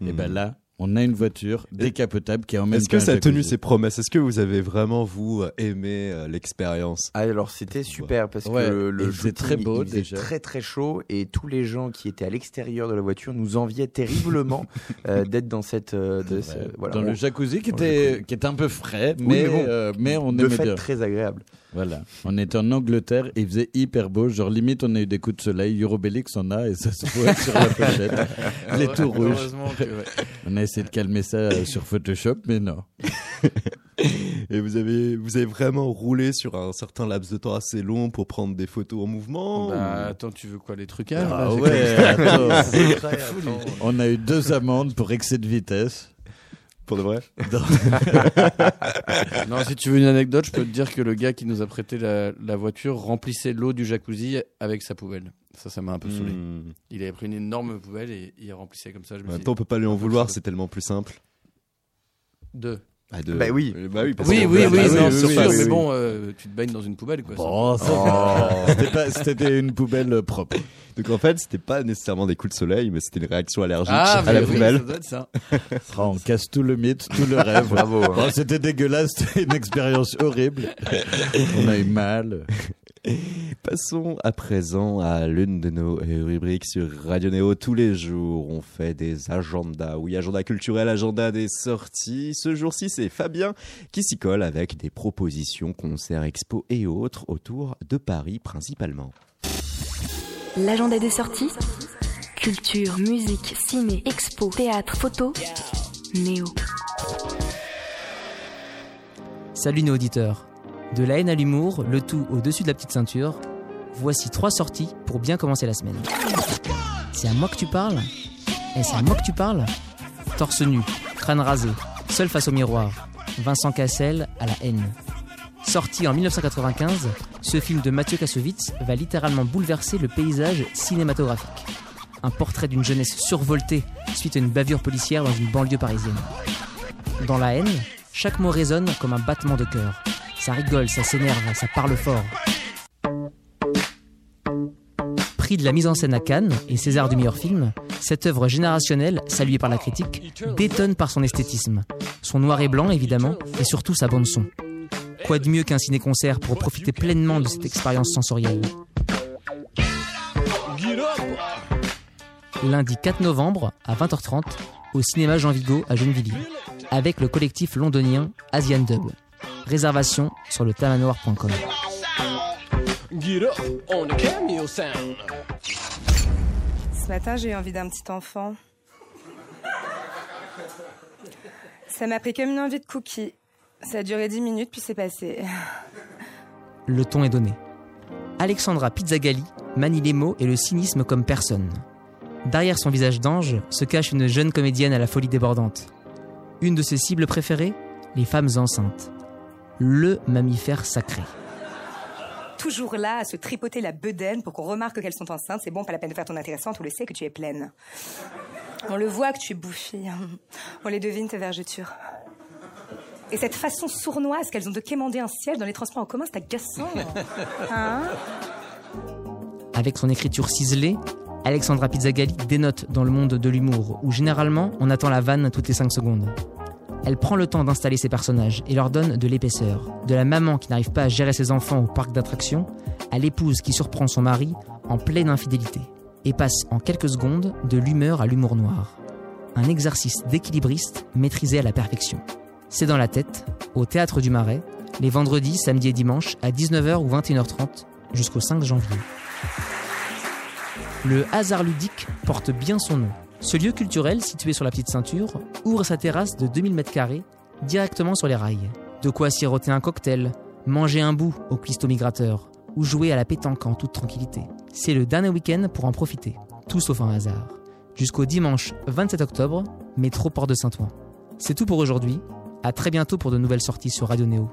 Et ben là, on a une voiture décapotable qui est en même Est-ce que ça a tenu ses promesses? Est-ce que vous avez vraiment, vous, aimé euh, l'expérience? Ah, alors c'était super parce Ouais, que le, le il shooting, très beau, il déjà. très très chaud et tous les gens qui étaient à l'extérieur de la voiture nous enviaient terriblement <laughs> euh, d'être dans cette euh, de ce- Ouais. voilà, dans on- le jacuzzi qui était, jacuzzi. qui était un peu frais, Oui, mais, mais bon, euh, mais on de aimait fait bien. très agréable. Voilà. On était en Angleterre et il faisait hyper beau. Genre, limite, on a eu des coups de soleil. Eurobelix en a et ça se voit sur la pochette. <laughs> Il est tout rouge. Heureusement que, ouais. On a essayé de calmer ça euh, sur Photoshop, mais non. <laughs> Et vous avez, vous avez vraiment roulé sur un certain laps de temps assez long pour prendre des photos en mouvement Bah, ou- attends, tu veux quoi, les trucages Ah ouais, attends. <laughs> C'est vrai, attends. On a eu deux amendes pour excès de vitesse. Pour de vrai <laughs> Non, si tu veux une anecdote, je peux te dire que le gars qui nous a prêté la, la voiture remplissait l'eau du jacuzzi avec sa poubelle. Ça, ça m'a un peu saoulé. Hmm. Il avait pris une énorme poubelle et il remplissait comme ça. Je me En même suis temps, on peut pas lui en vouloir, c'est tellement plus simple. deux. Ah, de- Bah oui. Bah oui, parce Oui, que- oui, oui, oui, non, oui, c'est oui, sûr, oui, mais bon, euh, tu te baignes dans une poubelle, quoi. Bon, ça va. C'était une poubelle propre. Donc en fait, c'était pas nécessairement des coups de soleil, mais c'était une réaction allergique ah, à la oui, poubelle. ça doit être ça. <laughs> Oh, on casse tout le mythe, tout le rêve. <laughs> Bravo. hein. C'était dégueulasse, c'était une expérience horrible. On a eu mal. Passons à présent à l'une de nos rubriques sur Radio Néo. Tous les jours, on fait des agendas. Oui, agenda culturel, agenda des sorties. Ce jour-ci, c'est Fabien qui s'y colle avec des propositions, concerts, expos et autres autour de Paris principalement. L'agenda des sorties Culture, musique, ciné, expo, théâtre, photo. Néo. Salut nos auditeurs. De la haine à l'humour, le tout au-dessus de la petite ceinture. Voici trois sorties pour bien commencer la semaine. C'est à moi que tu parles? C'est à moi que tu parles? Torse nu, crâne rasé, seul face au miroir. Vincent Cassel à la haine. Sorti en 1995, ce film de Mathieu Kassovitz va littéralement bouleverser le paysage cinématographique. Un portrait d'une jeunesse survoltée suite à une bavure policière dans une banlieue parisienne. Dans la haine, chaque mot résonne comme un battement de cœur. Ça rigole, ça s'énerve, ça parle fort. Prix de la mise en scène à Cannes et César du meilleur film, cette œuvre générationnelle, saluée par la critique, détonne par son esthétisme. Son noir et blanc, évidemment, et surtout sa bande-son. Quoi de mieux qu'un ciné-concert pour profiter pleinement de cette expérience sensorielle Lundi 4 novembre à 20h30 au cinéma Jean Vigo à Gennevilliers avec le collectif londonien Asian Dub. Réservation sur le tamanoir.com. Ce matin, j'ai eu envie d'un petit enfant. Ça m'a pris comme une envie de cookie. Ça a duré 10 minutes, puis c'est passé. Le ton est donné. Alexandra Pizzagalli manie les mots et le cynisme comme personne. Derrière son visage d'ange se cache une jeune comédienne à la folie débordante. Une de ses cibles préférées Les femmes enceintes. Le mammifère sacré. Toujours là à se tripoter la bedaine pour qu'on remarque qu'elles sont enceintes. C'est bon, pas la peine de faire ton intéressante, on le sait que tu es pleine. On le voit que tu es bouffie. On les devine, tes vergetures. Et cette façon sournoise qu'elles ont de quémander un siège dans les transports en commun, c'est agaçant. <laughs> Hein Avec son écriture ciselée, Alexandra Pizzagalli dénote dans le monde de l'humour, où généralement on attend la vanne toutes les 5 secondes. Elle prend le temps d'installer ses personnages et leur donne de l'épaisseur. De la maman qui n'arrive pas à gérer ses enfants au parc d'attractions, à l'épouse qui surprend son mari en pleine infidélité, et passe en quelques secondes de l'humeur à l'humour noir. Un exercice d'équilibriste maîtrisé à la perfection. C'est dans la tête, au Théâtre du Marais, les vendredis, samedis et dimanches à 19h ou 21h30 jusqu'au 5 janvier. Le hasard ludique porte bien son nom. Ce lieu culturel, situé sur la petite ceinture, ouvre sa terrasse de 2000 m2 directement sur les rails. De quoi siroter un cocktail, manger un bout au cuistot migrateur ou jouer à la pétanque en toute tranquillité. C'est le dernier week-end pour en profiter, tout sauf un hasard. Jusqu'au dimanche 27 octobre, métro Port de Saint-Ouen. C'est tout pour aujourd'hui. À très bientôt pour de nouvelles sorties sur Radio Néo.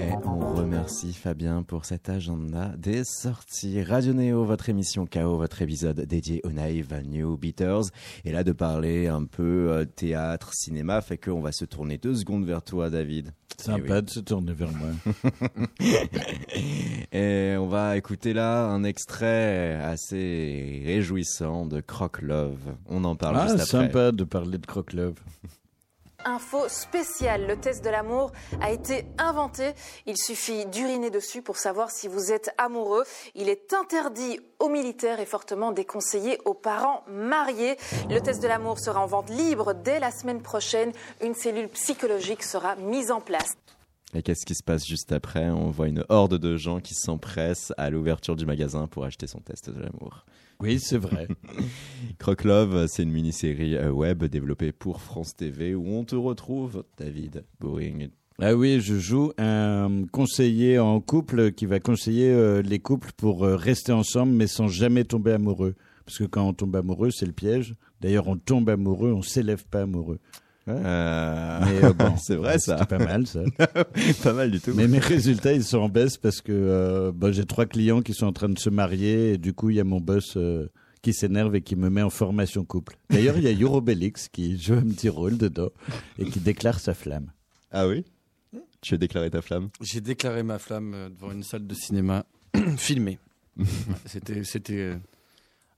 Et on remercie Fabien pour cet agenda des sorties. Radio Néo, votre émission KO, votre épisode dédié aux Naive New Beaters. Et là, de parler un peu euh, théâtre, cinéma, fait qu'on va se tourner deux secondes vers toi, David. Sympa Eh de se tourner vers moi. <laughs> Et on va écouter là un extrait assez réjouissant de Croc Love. On en parle Ah, juste après. sympa de parler de Croque-Love. Info spéciale, le test de l'amour a été inventé. Il suffit d'uriner dessus pour savoir si vous êtes amoureux. Il est interdit aux militaires et fortement déconseillé aux parents mariés. Le test de l'amour sera en vente libre dès la semaine prochaine. Une cellule psychologique sera mise en place. Et qu'est-ce qui se passe juste après? On voit une horde de gens qui s'empressent à l'ouverture du magasin pour acheter son test de l'amour. Oui, c'est vrai. <laughs> Croc Love, c'est une mini-série euh, web développée pour France TV où on te retrouve, David Boring. Ah oui, je joue un conseiller en couple qui va conseiller euh, les couples pour euh, rester ensemble mais sans jamais tomber amoureux. Parce que quand on tombe amoureux, c'est le piège. D'ailleurs, on tombe amoureux, on s'élève pas amoureux. Euh, Mais, euh, bon, <laughs> c'est vrai ça. Pas mal ça. <laughs> pas mal du tout. Mais mes résultats, ils sont en baisse parce que euh, bah, j'ai trois clients qui sont en train de se marier et du coup, il y a mon boss euh, qui s'énerve et qui me met en formation couple. D'ailleurs, il y a Eurobelix qui joue un petit rôle dedans et qui déclare sa flamme. Ah oui? Tu as déclaré ta flamme? J'ai déclaré ma flamme euh, devant une salle de cinéma <clears throat> filmée. <laughs> C'était c'était euh,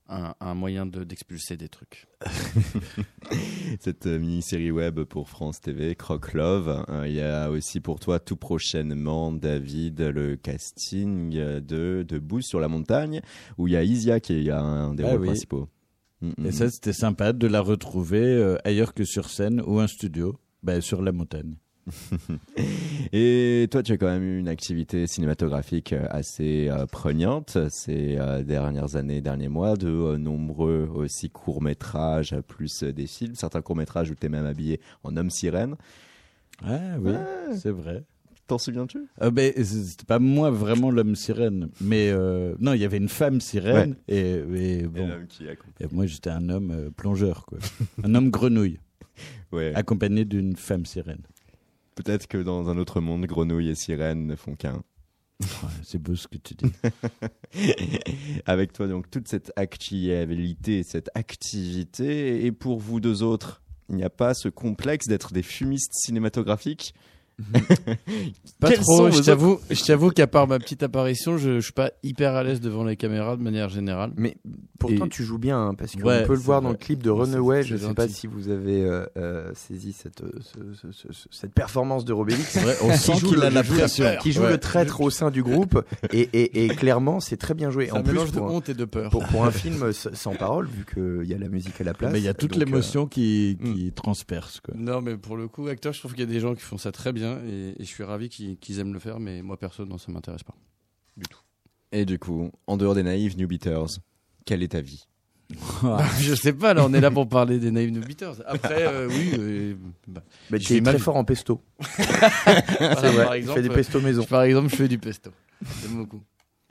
un, un moyen de- d'expulser des trucs. <laughs> Cette euh, mini-série web pour France TV, Croc Love. Euh, Il y a aussi pour toi tout prochainement, David, le casting de Debout sur la montagne, où il y a Isia qui est un des Ah rôles oui. principaux. Mm, mm. Et ça, c'était sympa de la retrouver euh, ailleurs que sur scène ou un studio, bah, sur la montagne. <laughs> Et toi, tu as quand même eu une activité cinématographique euh, assez euh, prenante ces euh, dernières années, derniers mois, de euh, nombreux aussi courts-métrages, euh, plus euh, des films, certains courts-métrages où tu es même habillé en homme sirène. Ah oui, c'est vrai. T'en souviens-tu? Ah ben, c'était pas moi vraiment l'homme sirène, mais euh, non, il y avait une femme sirène et, et bon. qui. Et moi, j'étais un homme euh, plongeur, quoi, un homme grenouille, <laughs> Ouais. accompagné d'une femme sirène. Peut-être que dans un autre monde, grenouilles et sirènes ne font qu'un. C'est beau ce que tu dis. <laughs> Avec toi, donc, toute cette actualité, cette activité. Et pour vous deux autres, il n'y a pas ce complexe d'être des fumistes cinématographiques <laughs> Pas Quels trop, je t'avoue, je t'avoue qu'à part ma petite apparition, je, je suis pas hyper à l'aise devant les caméras de manière générale. Mais pourtant, Et- tu joues bien, hein, parce qu'on Ouais, peut le voir vrai. dans le clip de Runaway. Je sais pas si vous avez euh, euh, saisi cette, euh, ce- ce- ce- cette performance de Robélix. On Qui sent joue qu'il le- a la pression. Qui joue Ouais. le traître au sein du groupe. Et, et, et clairement, c'est très bien joué. Un mélange de honte et de peur. Pour, pour un <laughs> film sans parole, vu qu'il y a la musique à la place. Mais il y a toute euh, l'émotion qui, qui transperce. Quoi. Non, mais pour le coup, acteur, je trouve qu'il y a des gens qui font ça très bien et, et je suis ravi qu'ils aiment le faire, mais moi perso, non, ça m'intéresse pas. Du tout. Et du coup, en dehors des naïfs New Beaters, quelle est ta vie <laughs> Bah, je sais pas, là, on est là pour parler des Naive New Beaters. Après, euh, oui. euh, bah, Mais je tu es très vie. fort en pesto. <laughs> Voilà, C'est vrai, par exemple, fait des pesto maison. Par exemple, je fais du pesto. J'aime beaucoup.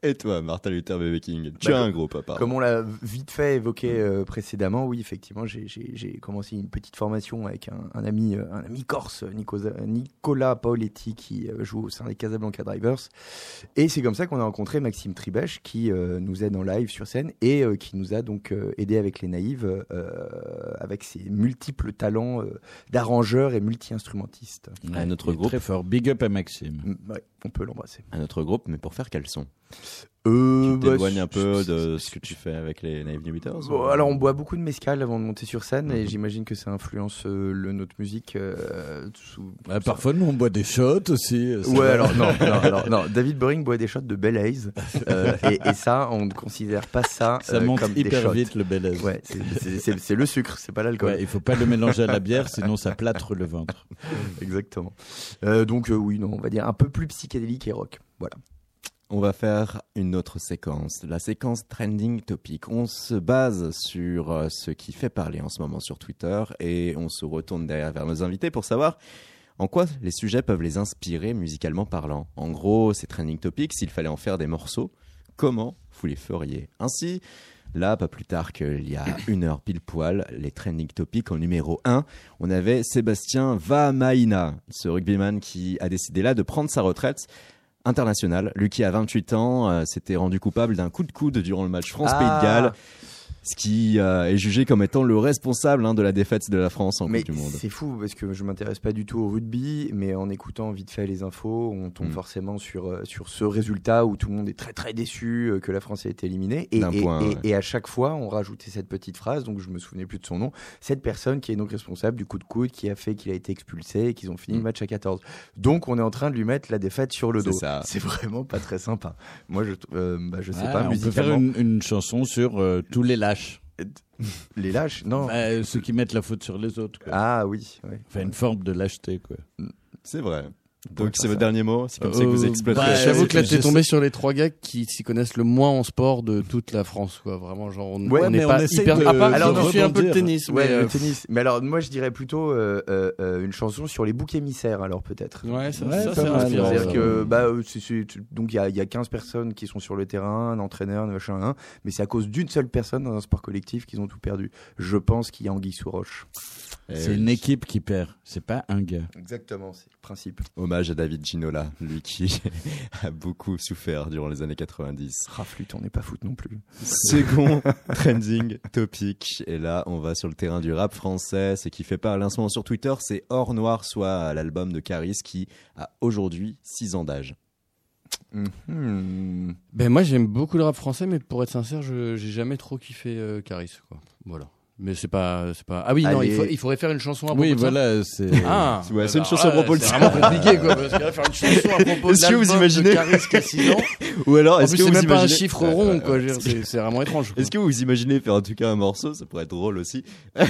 Et toi, Martin Luther Baby King, tu Bah, as un gros papa. Comme on l'a vite fait évoqué euh, précédemment, oui, effectivement, j'ai- commencé une petite formation avec un, un ami, euh, un ami corse, Nicosa- Nicolas Paoletti, qui euh, joue au sein des Casablanca Drivers. Et c'est comme ça qu'on a rencontré Maxime Tribèche, qui euh, nous aide en live sur scène et euh, qui nous a donc euh, aidé avec les naïves, euh, avec ses multiples talents euh, d'arrangeur et multi-instrumentiste. À notre groupe. Très fort. Big up à Maxime. Ouais, on peut l'embrasser. À notre groupe, mais pour faire quel son Euh, Tu bah, t'éloignes un peu de ce que tu fais avec les Naïve New Beaters Bon, ou- alors on boit beaucoup de mescal avant de monter sur scène Mhm. et j'imagine que ça influence euh, le, notre musique. euh, sous- Ouais, parfois, nous, on boit des shots aussi. euh, ça Ouais, alors non, <laughs> non, alors, non, David Boring boit des shots de Bel Haze euh, et, et ça, on ne considère pas ça, <laughs> Ça euh, monte comme des hyper shots. vite, le Bel Aise. Ouais, c'est- le sucre, c'est pas l'alcool. Ouais, il faut pas le mélanger à la bière, sinon ça plâtre le ventre. <laughs> Exactement. Euh, donc euh, oui, non, on va dire un peu plus psychédélique et rock. Voilà. On va faire une autre séquence, la séquence trending topic. On se base sur euh, ce qui fait parler en ce moment sur Twitter et on se retourne derrière vers nos invités pour savoir en quoi les sujets peuvent les inspirer musicalement parlant. En gros, ces trending topics, s'il fallait en faire des morceaux, comment vous les feriez? Ainsi, là, pas plus tard qu'il y a une heure pile poil, les trending topics en numéro 1, on avait Sébastien Vamaina, ce rugbyman qui a décidé là de prendre sa retraite international. Lui qui a 28 ans euh, s'était rendu coupable d'un coup de coude durant le match France-Pays Ah. de Galles, ce qui euh, est jugé comme étant le responsable hein, de la défaite de la France en Mais Coupe du Monde. c'est fou parce que je m'intéresse pas du tout au rugby, mais en écoutant vite fait les infos, on tombe Mm. forcément sur, euh, sur ce résultat où tout le monde est très très déçu euh, que la France ait été éliminée. Et, point, et- ouais. et à chaque fois, on rajoutait cette petite phrase, donc je me souvenais plus de son nom, cette personne qui est donc responsable du coup de coude qui a fait qu'il a été expulsé et qu'ils ont fini Mm. le match à 14. Donc on est en train de lui mettre la défaite sur le dos. C'est vraiment pas très sympa. Moi, je, euh, bah, je sais Ah, pas, on peut faire une, une chanson sur euh, tous les lâches. Les lâches, non. Bah, ceux qui mettent la faute sur les autres. Quoi. Ah oui, ouais. Enfin, une forme de lâcheté. Quoi. C'est vrai. Donc c'est votre ça. dernier mot C'est comme ça que vous Euh, exploiterez. bah, J'avoue que là, t'es tombé sur les trois gars qui s'y connaissent le moins en sport de toute la France, quoi. Vraiment, genre, on Ouais, on n'est on pas essaye hyper. de- alors, je suis un peu de tennis, Ouais, mais, le euh, tennis. Mais alors, moi, je dirais plutôt euh, euh, une chanson sur les boucs émissaires, alors peut-être. Ouais, ça, Ouais, ça, ouais. C'est-à-dire que bah, c'est- c'est- donc il y a, il y a 15 personnes qui sont sur le terrain, un entraîneur, un machin, un, mais c'est à cause d'une seule personne dans un sport collectif qu'ils ont tout perdu. Je pense qu'il y a Anguille sous roche. Eh C'est une équipe qui perd, c'est pas un gars. Exactement, c'est le principe. Hommage à David Ginola, lui qui <laughs> a beaucoup souffert durant les années 90. Raflute, on n'est pas foot non plus. Second <laughs> trending topic. Et là, on va sur le terrain du rap français. Ce qui fait ce moment sur Twitter, c'est Or Noir Soit, l'album de Caris qui a aujourd'hui 6 ans d'âge. Mhm. Ben moi j'aime beaucoup le rap français, mais pour être sincère, je j'ai jamais trop kiffé euh, Caris, quoi. Voilà. Mais c'est pas, c'est pas. Ah oui, non, il, faut, il faudrait faire une chanson à propos Oui, de voilà, c'est. Ah, Ouais, c'est une bah, chanson à propos de c'est vraiment compliqué, quoi. Parce que là, faire une chanson à propos Est-ce de que vous imaginez- de Caris qui a 6 ans. <laughs> Ou alors, est-ce que c'est vous même pas un imaginez- chiffre rond, quoi. C'est c'est vraiment étrange. Est-ce que vous imaginez faire en tout cas un morceau, ça pourrait être drôle aussi, <laughs>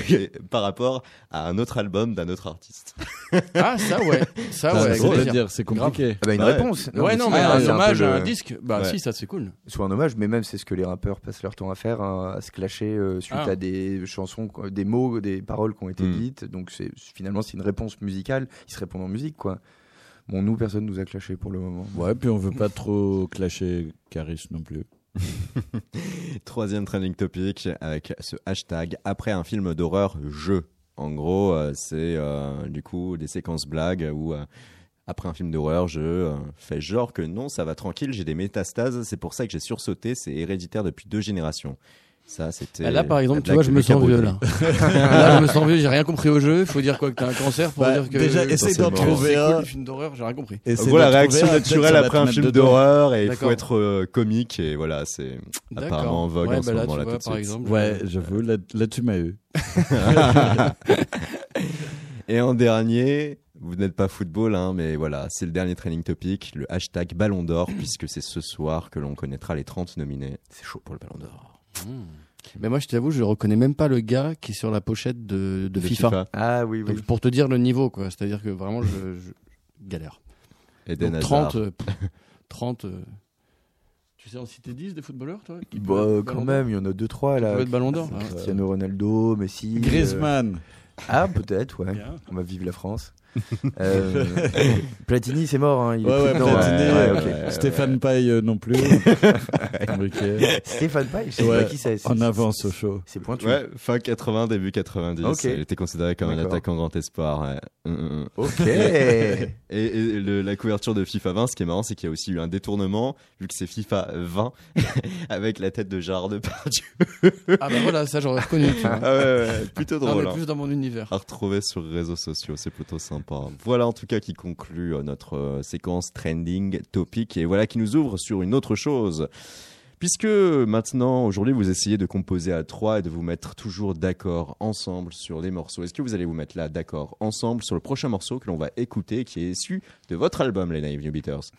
par rapport à un autre album d'un autre artiste <laughs> Ah, ça, ouais. Ça, ouais. c'est dire, c'est compliqué. Ah bah, une Ouais. réponse. Ouais, non, mais un hommage à un disque, bah si, ça c'est cool. Soit un hommage, mais même c'est ce que les rappeurs passent leur temps à faire, hein, à se clasher euh, suite Ah. à des chansons, des mots, des paroles qui ont été Mm. dites. Donc c'est finalement c'est une réponse musicale. Ils se répondent en musique, quoi. Bon, nous personne nous a clashé pour le moment. Ouais, puis on veut pas trop clasher Caris non plus. <laughs> Troisième trending topic avec ce hashtag après un film d'horreur jeu. En gros, euh, c'est euh, du coup des séquences blagues où euh, après un film d'horreur, je euh, fais genre que non, ça va tranquille, j'ai des métastases, c'est pour ça que j'ai sursauté, c'est héréditaire depuis deux générations. Ça, c'était. Bah là, par exemple, tu vois, je me sens vieux <laughs> là. Je me sens vieux, j'ai rien compris au jeu. Il faut dire quoi que t'as un cancer pour Bah, dire que. déjà, essaye d'en trouver c'est un. les films d'horreur, j'ai rien compris. En Essaye gros, la réaction naturelle après un film d'horreur et il faut être euh, comique et voilà, c'est apparemment en vogue Ouais, en ce bah là, moment là vois, tout par suite. exemple, Ouais, j'avoue, là, là, tu m'as eu. <laughs> Et en dernier, vous n'êtes pas football, hein, mais voilà, c'est le dernier training topic, le hashtag Ballon d'Or, puisque c'est ce soir que l'on connaîtra les 30 nominés. C'est chaud pour le Ballon d'Or. Mais moi, je t'avoue, je reconnais même pas le gars qui est sur la pochette de, de De FIFA. FIFA. Ah oui, oui. Donc, pour te dire le niveau, quoi. C'est-à-dire que vraiment, je, je galère. Donc, Hazard. 30, euh, pff, 30. euh, Tu sais en citer 10 des footballeurs, toi qui Bah, peuvent être quand Ballon même, il y en a deux trois là. peuvent être Ballon d'Or, hein. Cristiano Ronaldo, Messi. euh, Griezmann. Ah peut-être, ouais. Bien. On va vivre la France. <laughs> Euh, Platini, c'est mort. Hein. Il est Ouais, ouais, Platini, euh. Stéphane Paille euh, non plus. <laughs> Stéphane Paille, je sais Ouais, pas qui c'est. En avance au show. C'est pointu. Ouais, fin 80, début 90. Ok. Il était considéré comme un attaquant grand espoir. ouais. Hum, hum, hum. Ok. <laughs> et et le- la couverture de FIFA 20, ce qui est marrant, c'est qu'il y a aussi eu un détournement, vu que c'est FIFA 20, avec la tête de Gérard Depardieu. Ah bah voilà, ça j'aurais reconnu. Ah ouais, ouais, plutôt Non, drôle. mais hein. plus dans mon univers. à retrouver sur les réseaux sociaux, c'est plutôt sympa. Voilà en tout cas qui conclut euh, notre euh, séquence trending topic et voilà qui nous ouvre sur une autre chose. Puisque maintenant, aujourd'hui, vous essayez de composer à trois et de vous mettre toujours d'accord ensemble sur les morceaux. Est-ce que vous allez vous mettre là d'accord ensemble sur le prochain morceau que l'on va écouter qui est issu de votre album, les Naive New Beaters?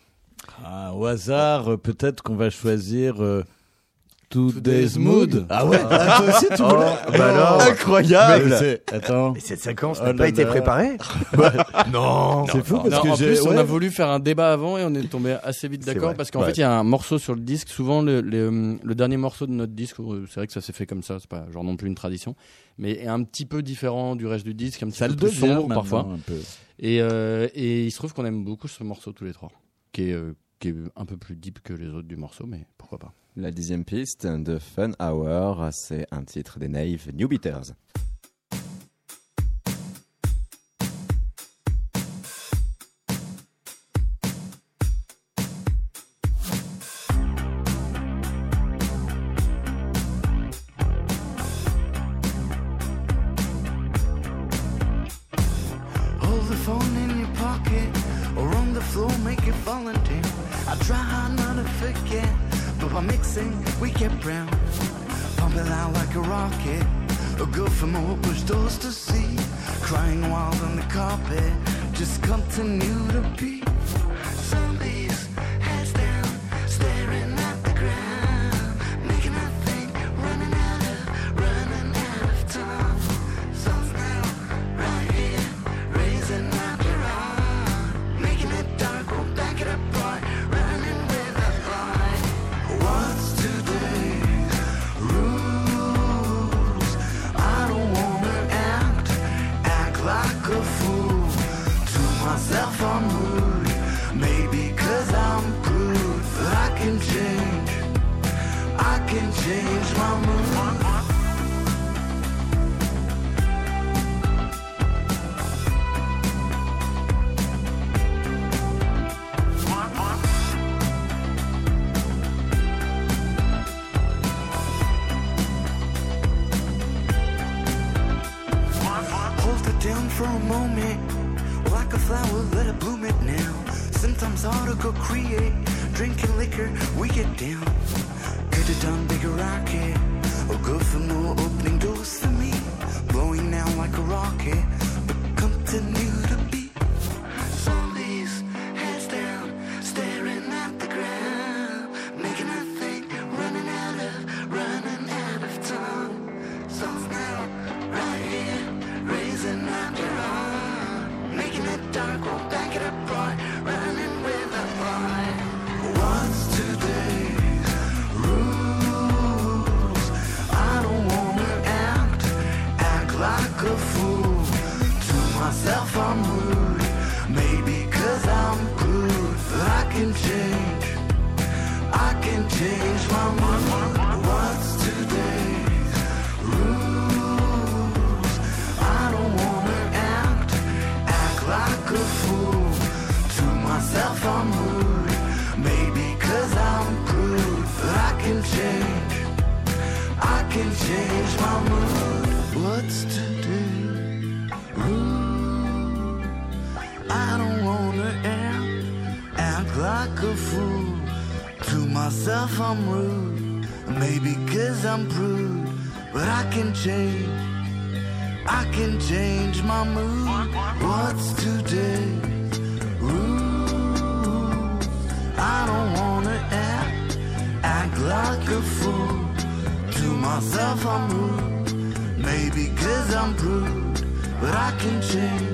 Ah, au hasard, euh, peut-être qu'on va choisir Today's Mood. Ah ouais, ah, toi aussi tu Oh, bah alors. Incroyable Mais c'est- Attends. Et cette séquence Oh n'a là pas été là. préparée <laughs> Non. C'est fou parce Non, que en j'ai. plus, on ouais. a voulu faire un débat avant et on est tombé assez vite C'est d'accord vrai. parce qu'en Ouais. fait, il y a un morceau sur le disque. Souvent, le, le, le dernier morceau de notre disque, euh, c'est vrai que ça s'est fait comme ça, c'est pas genre non plus une tradition, mais est un petit peu différent du reste du disque, un petit Ça peu le plus devient sombre maintenant, parfois. un peu. Et, euh, et il se trouve qu'on aime beaucoup ce morceau tous les trois, qui est, euh, qui est un peu plus deep que les autres du morceau, mais pourquoi pas. La dixième piste de Fun Hour, c'est un titre des Naive New Beaters. A fool. To myself I'm rude, maybe cause I'm good, but I can change, I can change my mood. Fool. To myself, I'm rude. Maybe cause I'm prude, but I can change. I can change my mood. What's today? Ooh, I don't wanna act, act like a fool. To myself, I'm rude. Maybe cause I'm prude, but I can change.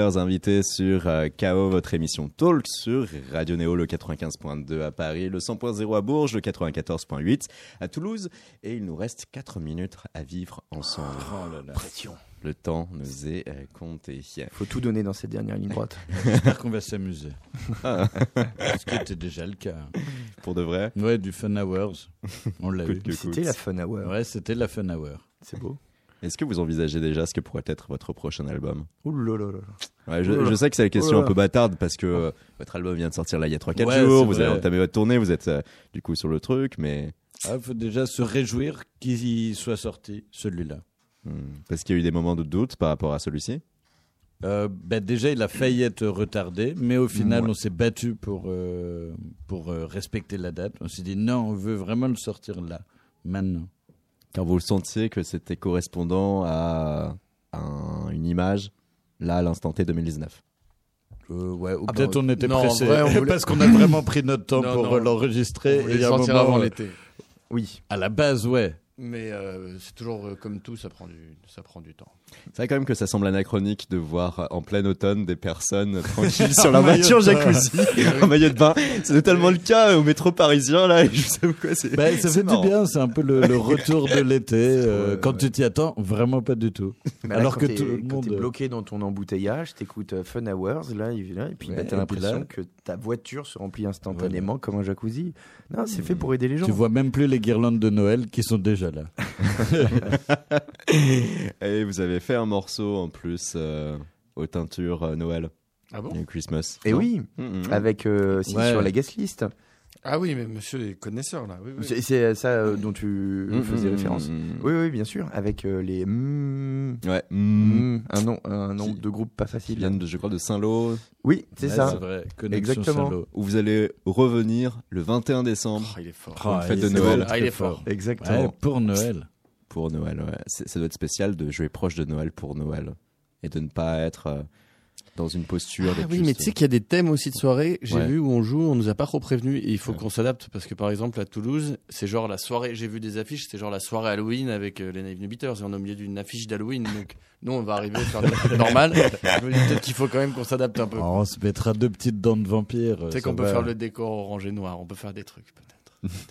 Invités sur euh, KO, votre émission Talk sur Radio Néo, le 95.2 à Paris, le 100.0 à Bourges, le 94.8 à Toulouse. Et il nous reste 4 minutes à vivre ensemble. Pression. Le temps nous est euh, compté. Faut tout donner dans cette dernière ligne droite. <laughs> J'espère qu'on va s'amuser. Ah. <laughs> Ce qui était déjà le cas. Pour de vrai Ouais, du Fun Hours. On l'a eu. C'était la fun hour. Ouais, c'était la Fun Hour. C'est beau. Est-ce que vous envisagez déjà ce que pourrait être votre prochain album? Ouh là là là. Ouais, je, je sais que c'est la question un peu bâtarde parce que euh, votre album vient de sortir là il y a 3-4 Ouais, jours, vous vrai. avez entamé votre tournée, vous êtes euh, du coup sur le truc, mais Il faut déjà se réjouir qu'il soit sorti, celui-là. hmm, parce qu'il y a eu des moments de doute par rapport à celui-ci? Euh, ben déjà, il a failli être retardé, mais au final, Ouais. on s'est battu pour, euh, pour euh, respecter la date. On s'est dit non, on veut vraiment le sortir là, maintenant. Quand vous le sentiez que c'était correspondant à un- une image, là à l'instant T 2019. Euh, ouais, ou Ah peut-être bah, on était non, pressé vrai, on <laughs> voulait- parce qu'on a vraiment pris notre temps <laughs> Non, pour non. euh, l'enregistrer. Et il y a un sortir moment, avant euh, l'été. Oui. À la base, ouais. Mais euh, c'est toujours euh, comme tout, ça prend du, ça prend du temps. C'est vrai quand même que ça semble anachronique de voir euh, en plein automne des personnes <laughs> tranquilles sur maillot voiture jacuzzi <laughs> en maillot de bain. C'est totalement le cas au métro parisien là. et Je sais pas quoi, c'est. Ben, ça c'est fait marrant. du bien, c'est un peu le, le retour de l'été. <laughs> euh, Ouais, quand ouais. tu t'y attends, vraiment pas du tout. Mais là, Alors quand que t'es- tout le monde. t'es bloqué dans ton embouteillage, t'écoutes euh, Fun Hours, là, et, là, et puis bah, Ouais, t'as et puis l'impression là- que ta voiture se remplit instantanément comme un jacuzzi. Non, c'est fait pour aider les gens. Tu vois même plus les guirlandes de Noël qui sont déjà là. Et vous avez fait un morceau en plus euh, aux teintures euh, Noël. Ah bon? New Christmas. Et Non? oui, Mhm. avec euh, si, Ouais. sur la guest list. Ah oui, mais monsieur est connaisseur là. Oui, oui. C'est ça euh, dont tu faisais référence. Oui, oui, bien sûr, avec euh, les mm, Ouais. mm, mm, un nom, un nom Qui- de groupe pas Qui facile. viennent de, je crois, de Saint-Lô, Oui, c'est Ouais, ça. C'est vrai. Connexion Exactement. Saint-Lô. où vous allez revenir le 21 décembre Oh, il est fort. Ah, fête il de est Noël. Ah, il est fort. fort. Exactement. Ouais, pour Noël. Pour Noël. Ouais. Ça doit être spécial de jouer proche de Noël pour Noël et de ne pas être euh, dans une posture. Ah oui, juste- mais tu sais qu'il y a des thèmes aussi de soirée. J'ai Ouais. vu où on joue, on nous a pas trop prévenu et il faut Ouais. qu'on s'adapte parce que par exemple à Toulouse, c'est genre la soirée. J'ai vu des affiches, c'est genre la soirée Halloween avec euh, les Naive New Beaters et on est au milieu d'une affiche d'Halloween. Donc <laughs> nous, on va arriver à faire dis peut-être qu'il faut quand même qu'on s'adapte un peu. Oh, on se mettra deux petites dents de vampire. tu sais qu'on peut faire le décor orange et noir. On peut faire des trucs peut-être. <laughs>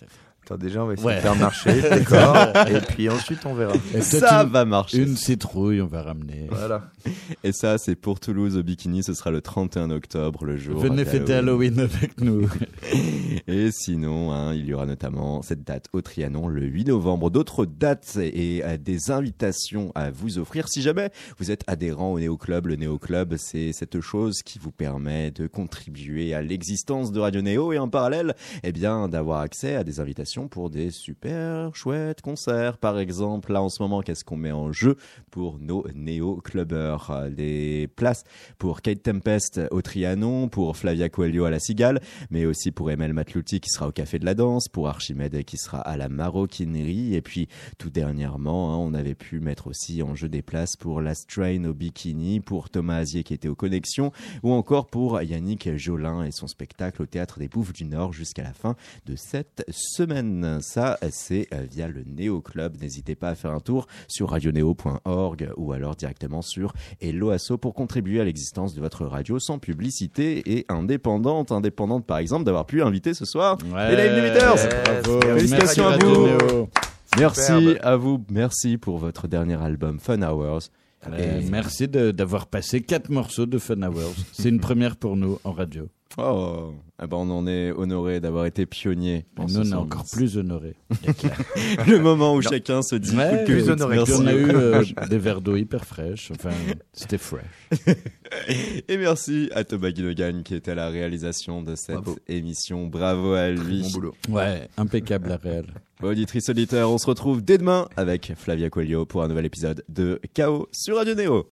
Attends, déjà, on va essayer Ouais. de faire marcher <laughs> le décor, et puis ensuite on verra. Et peut-être Ça une, va marcher. une citrouille, on va ramener. Voilà. <laughs> Et ça, c'est pour Toulouse au Bikini. Ce sera le 31 octobre, le jour. Venez fêter Halloween avec nous. <laughs> Et sinon, hein, il y aura notamment cette date au Trianon le 8 novembre. D'autres dates et euh, des invitations à vous offrir. Si jamais vous êtes adhérent au Néo Club, le Néo Club, c'est cette chose qui vous permet de contribuer à l'existence de Radio Néo et en parallèle, eh bien, d'avoir accès à des invitations pour des super chouettes concerts. Par exemple, là en ce moment, qu'est-ce qu'on met en jeu pour nos Néo Clubbers Euh, Des places pour Kate Tempest au Trianon, pour Flavia Coelho à la Cigale, mais aussi pour Emel Matlouti qui sera au Café de la Danse, pour Archimède qui sera à la Maroquinerie, et puis tout dernièrement, hein, on avait pu mettre aussi en jeu des places pour La Strain au Bikini, pour Thomas Azier qui était aux Connexions, ou encore pour Yannick Jolin et son spectacle au Théâtre des Bouffes du Nord jusqu'à la fin de cette semaine. Semaine. Ça, c'est euh, via le Néo Club. N'hésitez pas à faire un tour sur radioneo.org ou alors directement sur Hello Asso pour contribuer à l'existence de votre radio sans publicité et indépendante. Indépendante, par exemple, d'avoir pu inviter ce soir Ouais, les Live Limiters. bravo. Félicitations Merci, à vous. Merci Superbe. à vous. Merci pour votre dernier album Fun Hours. Euh, merci de- d'avoir passé quatre morceaux de Fun Hours. C'est une première pour nous en radio. Oh, eh ben on en est honoré d'avoir été pionnier. nous, on est encore plus honorés. <laughs> Le moment où chacun se dit Ouais, que- plus honoré. Merci. On a eu euh, des verres d'eau hyper fraîches. Enfin, c'était fresh. Et merci à Thomas Guinogan qui était à la réalisation de cette Bravo. émission. Bravo à lui. bon boulot. Ouais, impeccable la réelle. Bon, auditrice auditeur, on se retrouve dès demain avec Flavia Coelho pour un nouvel épisode de Chaos sur Radio Néo.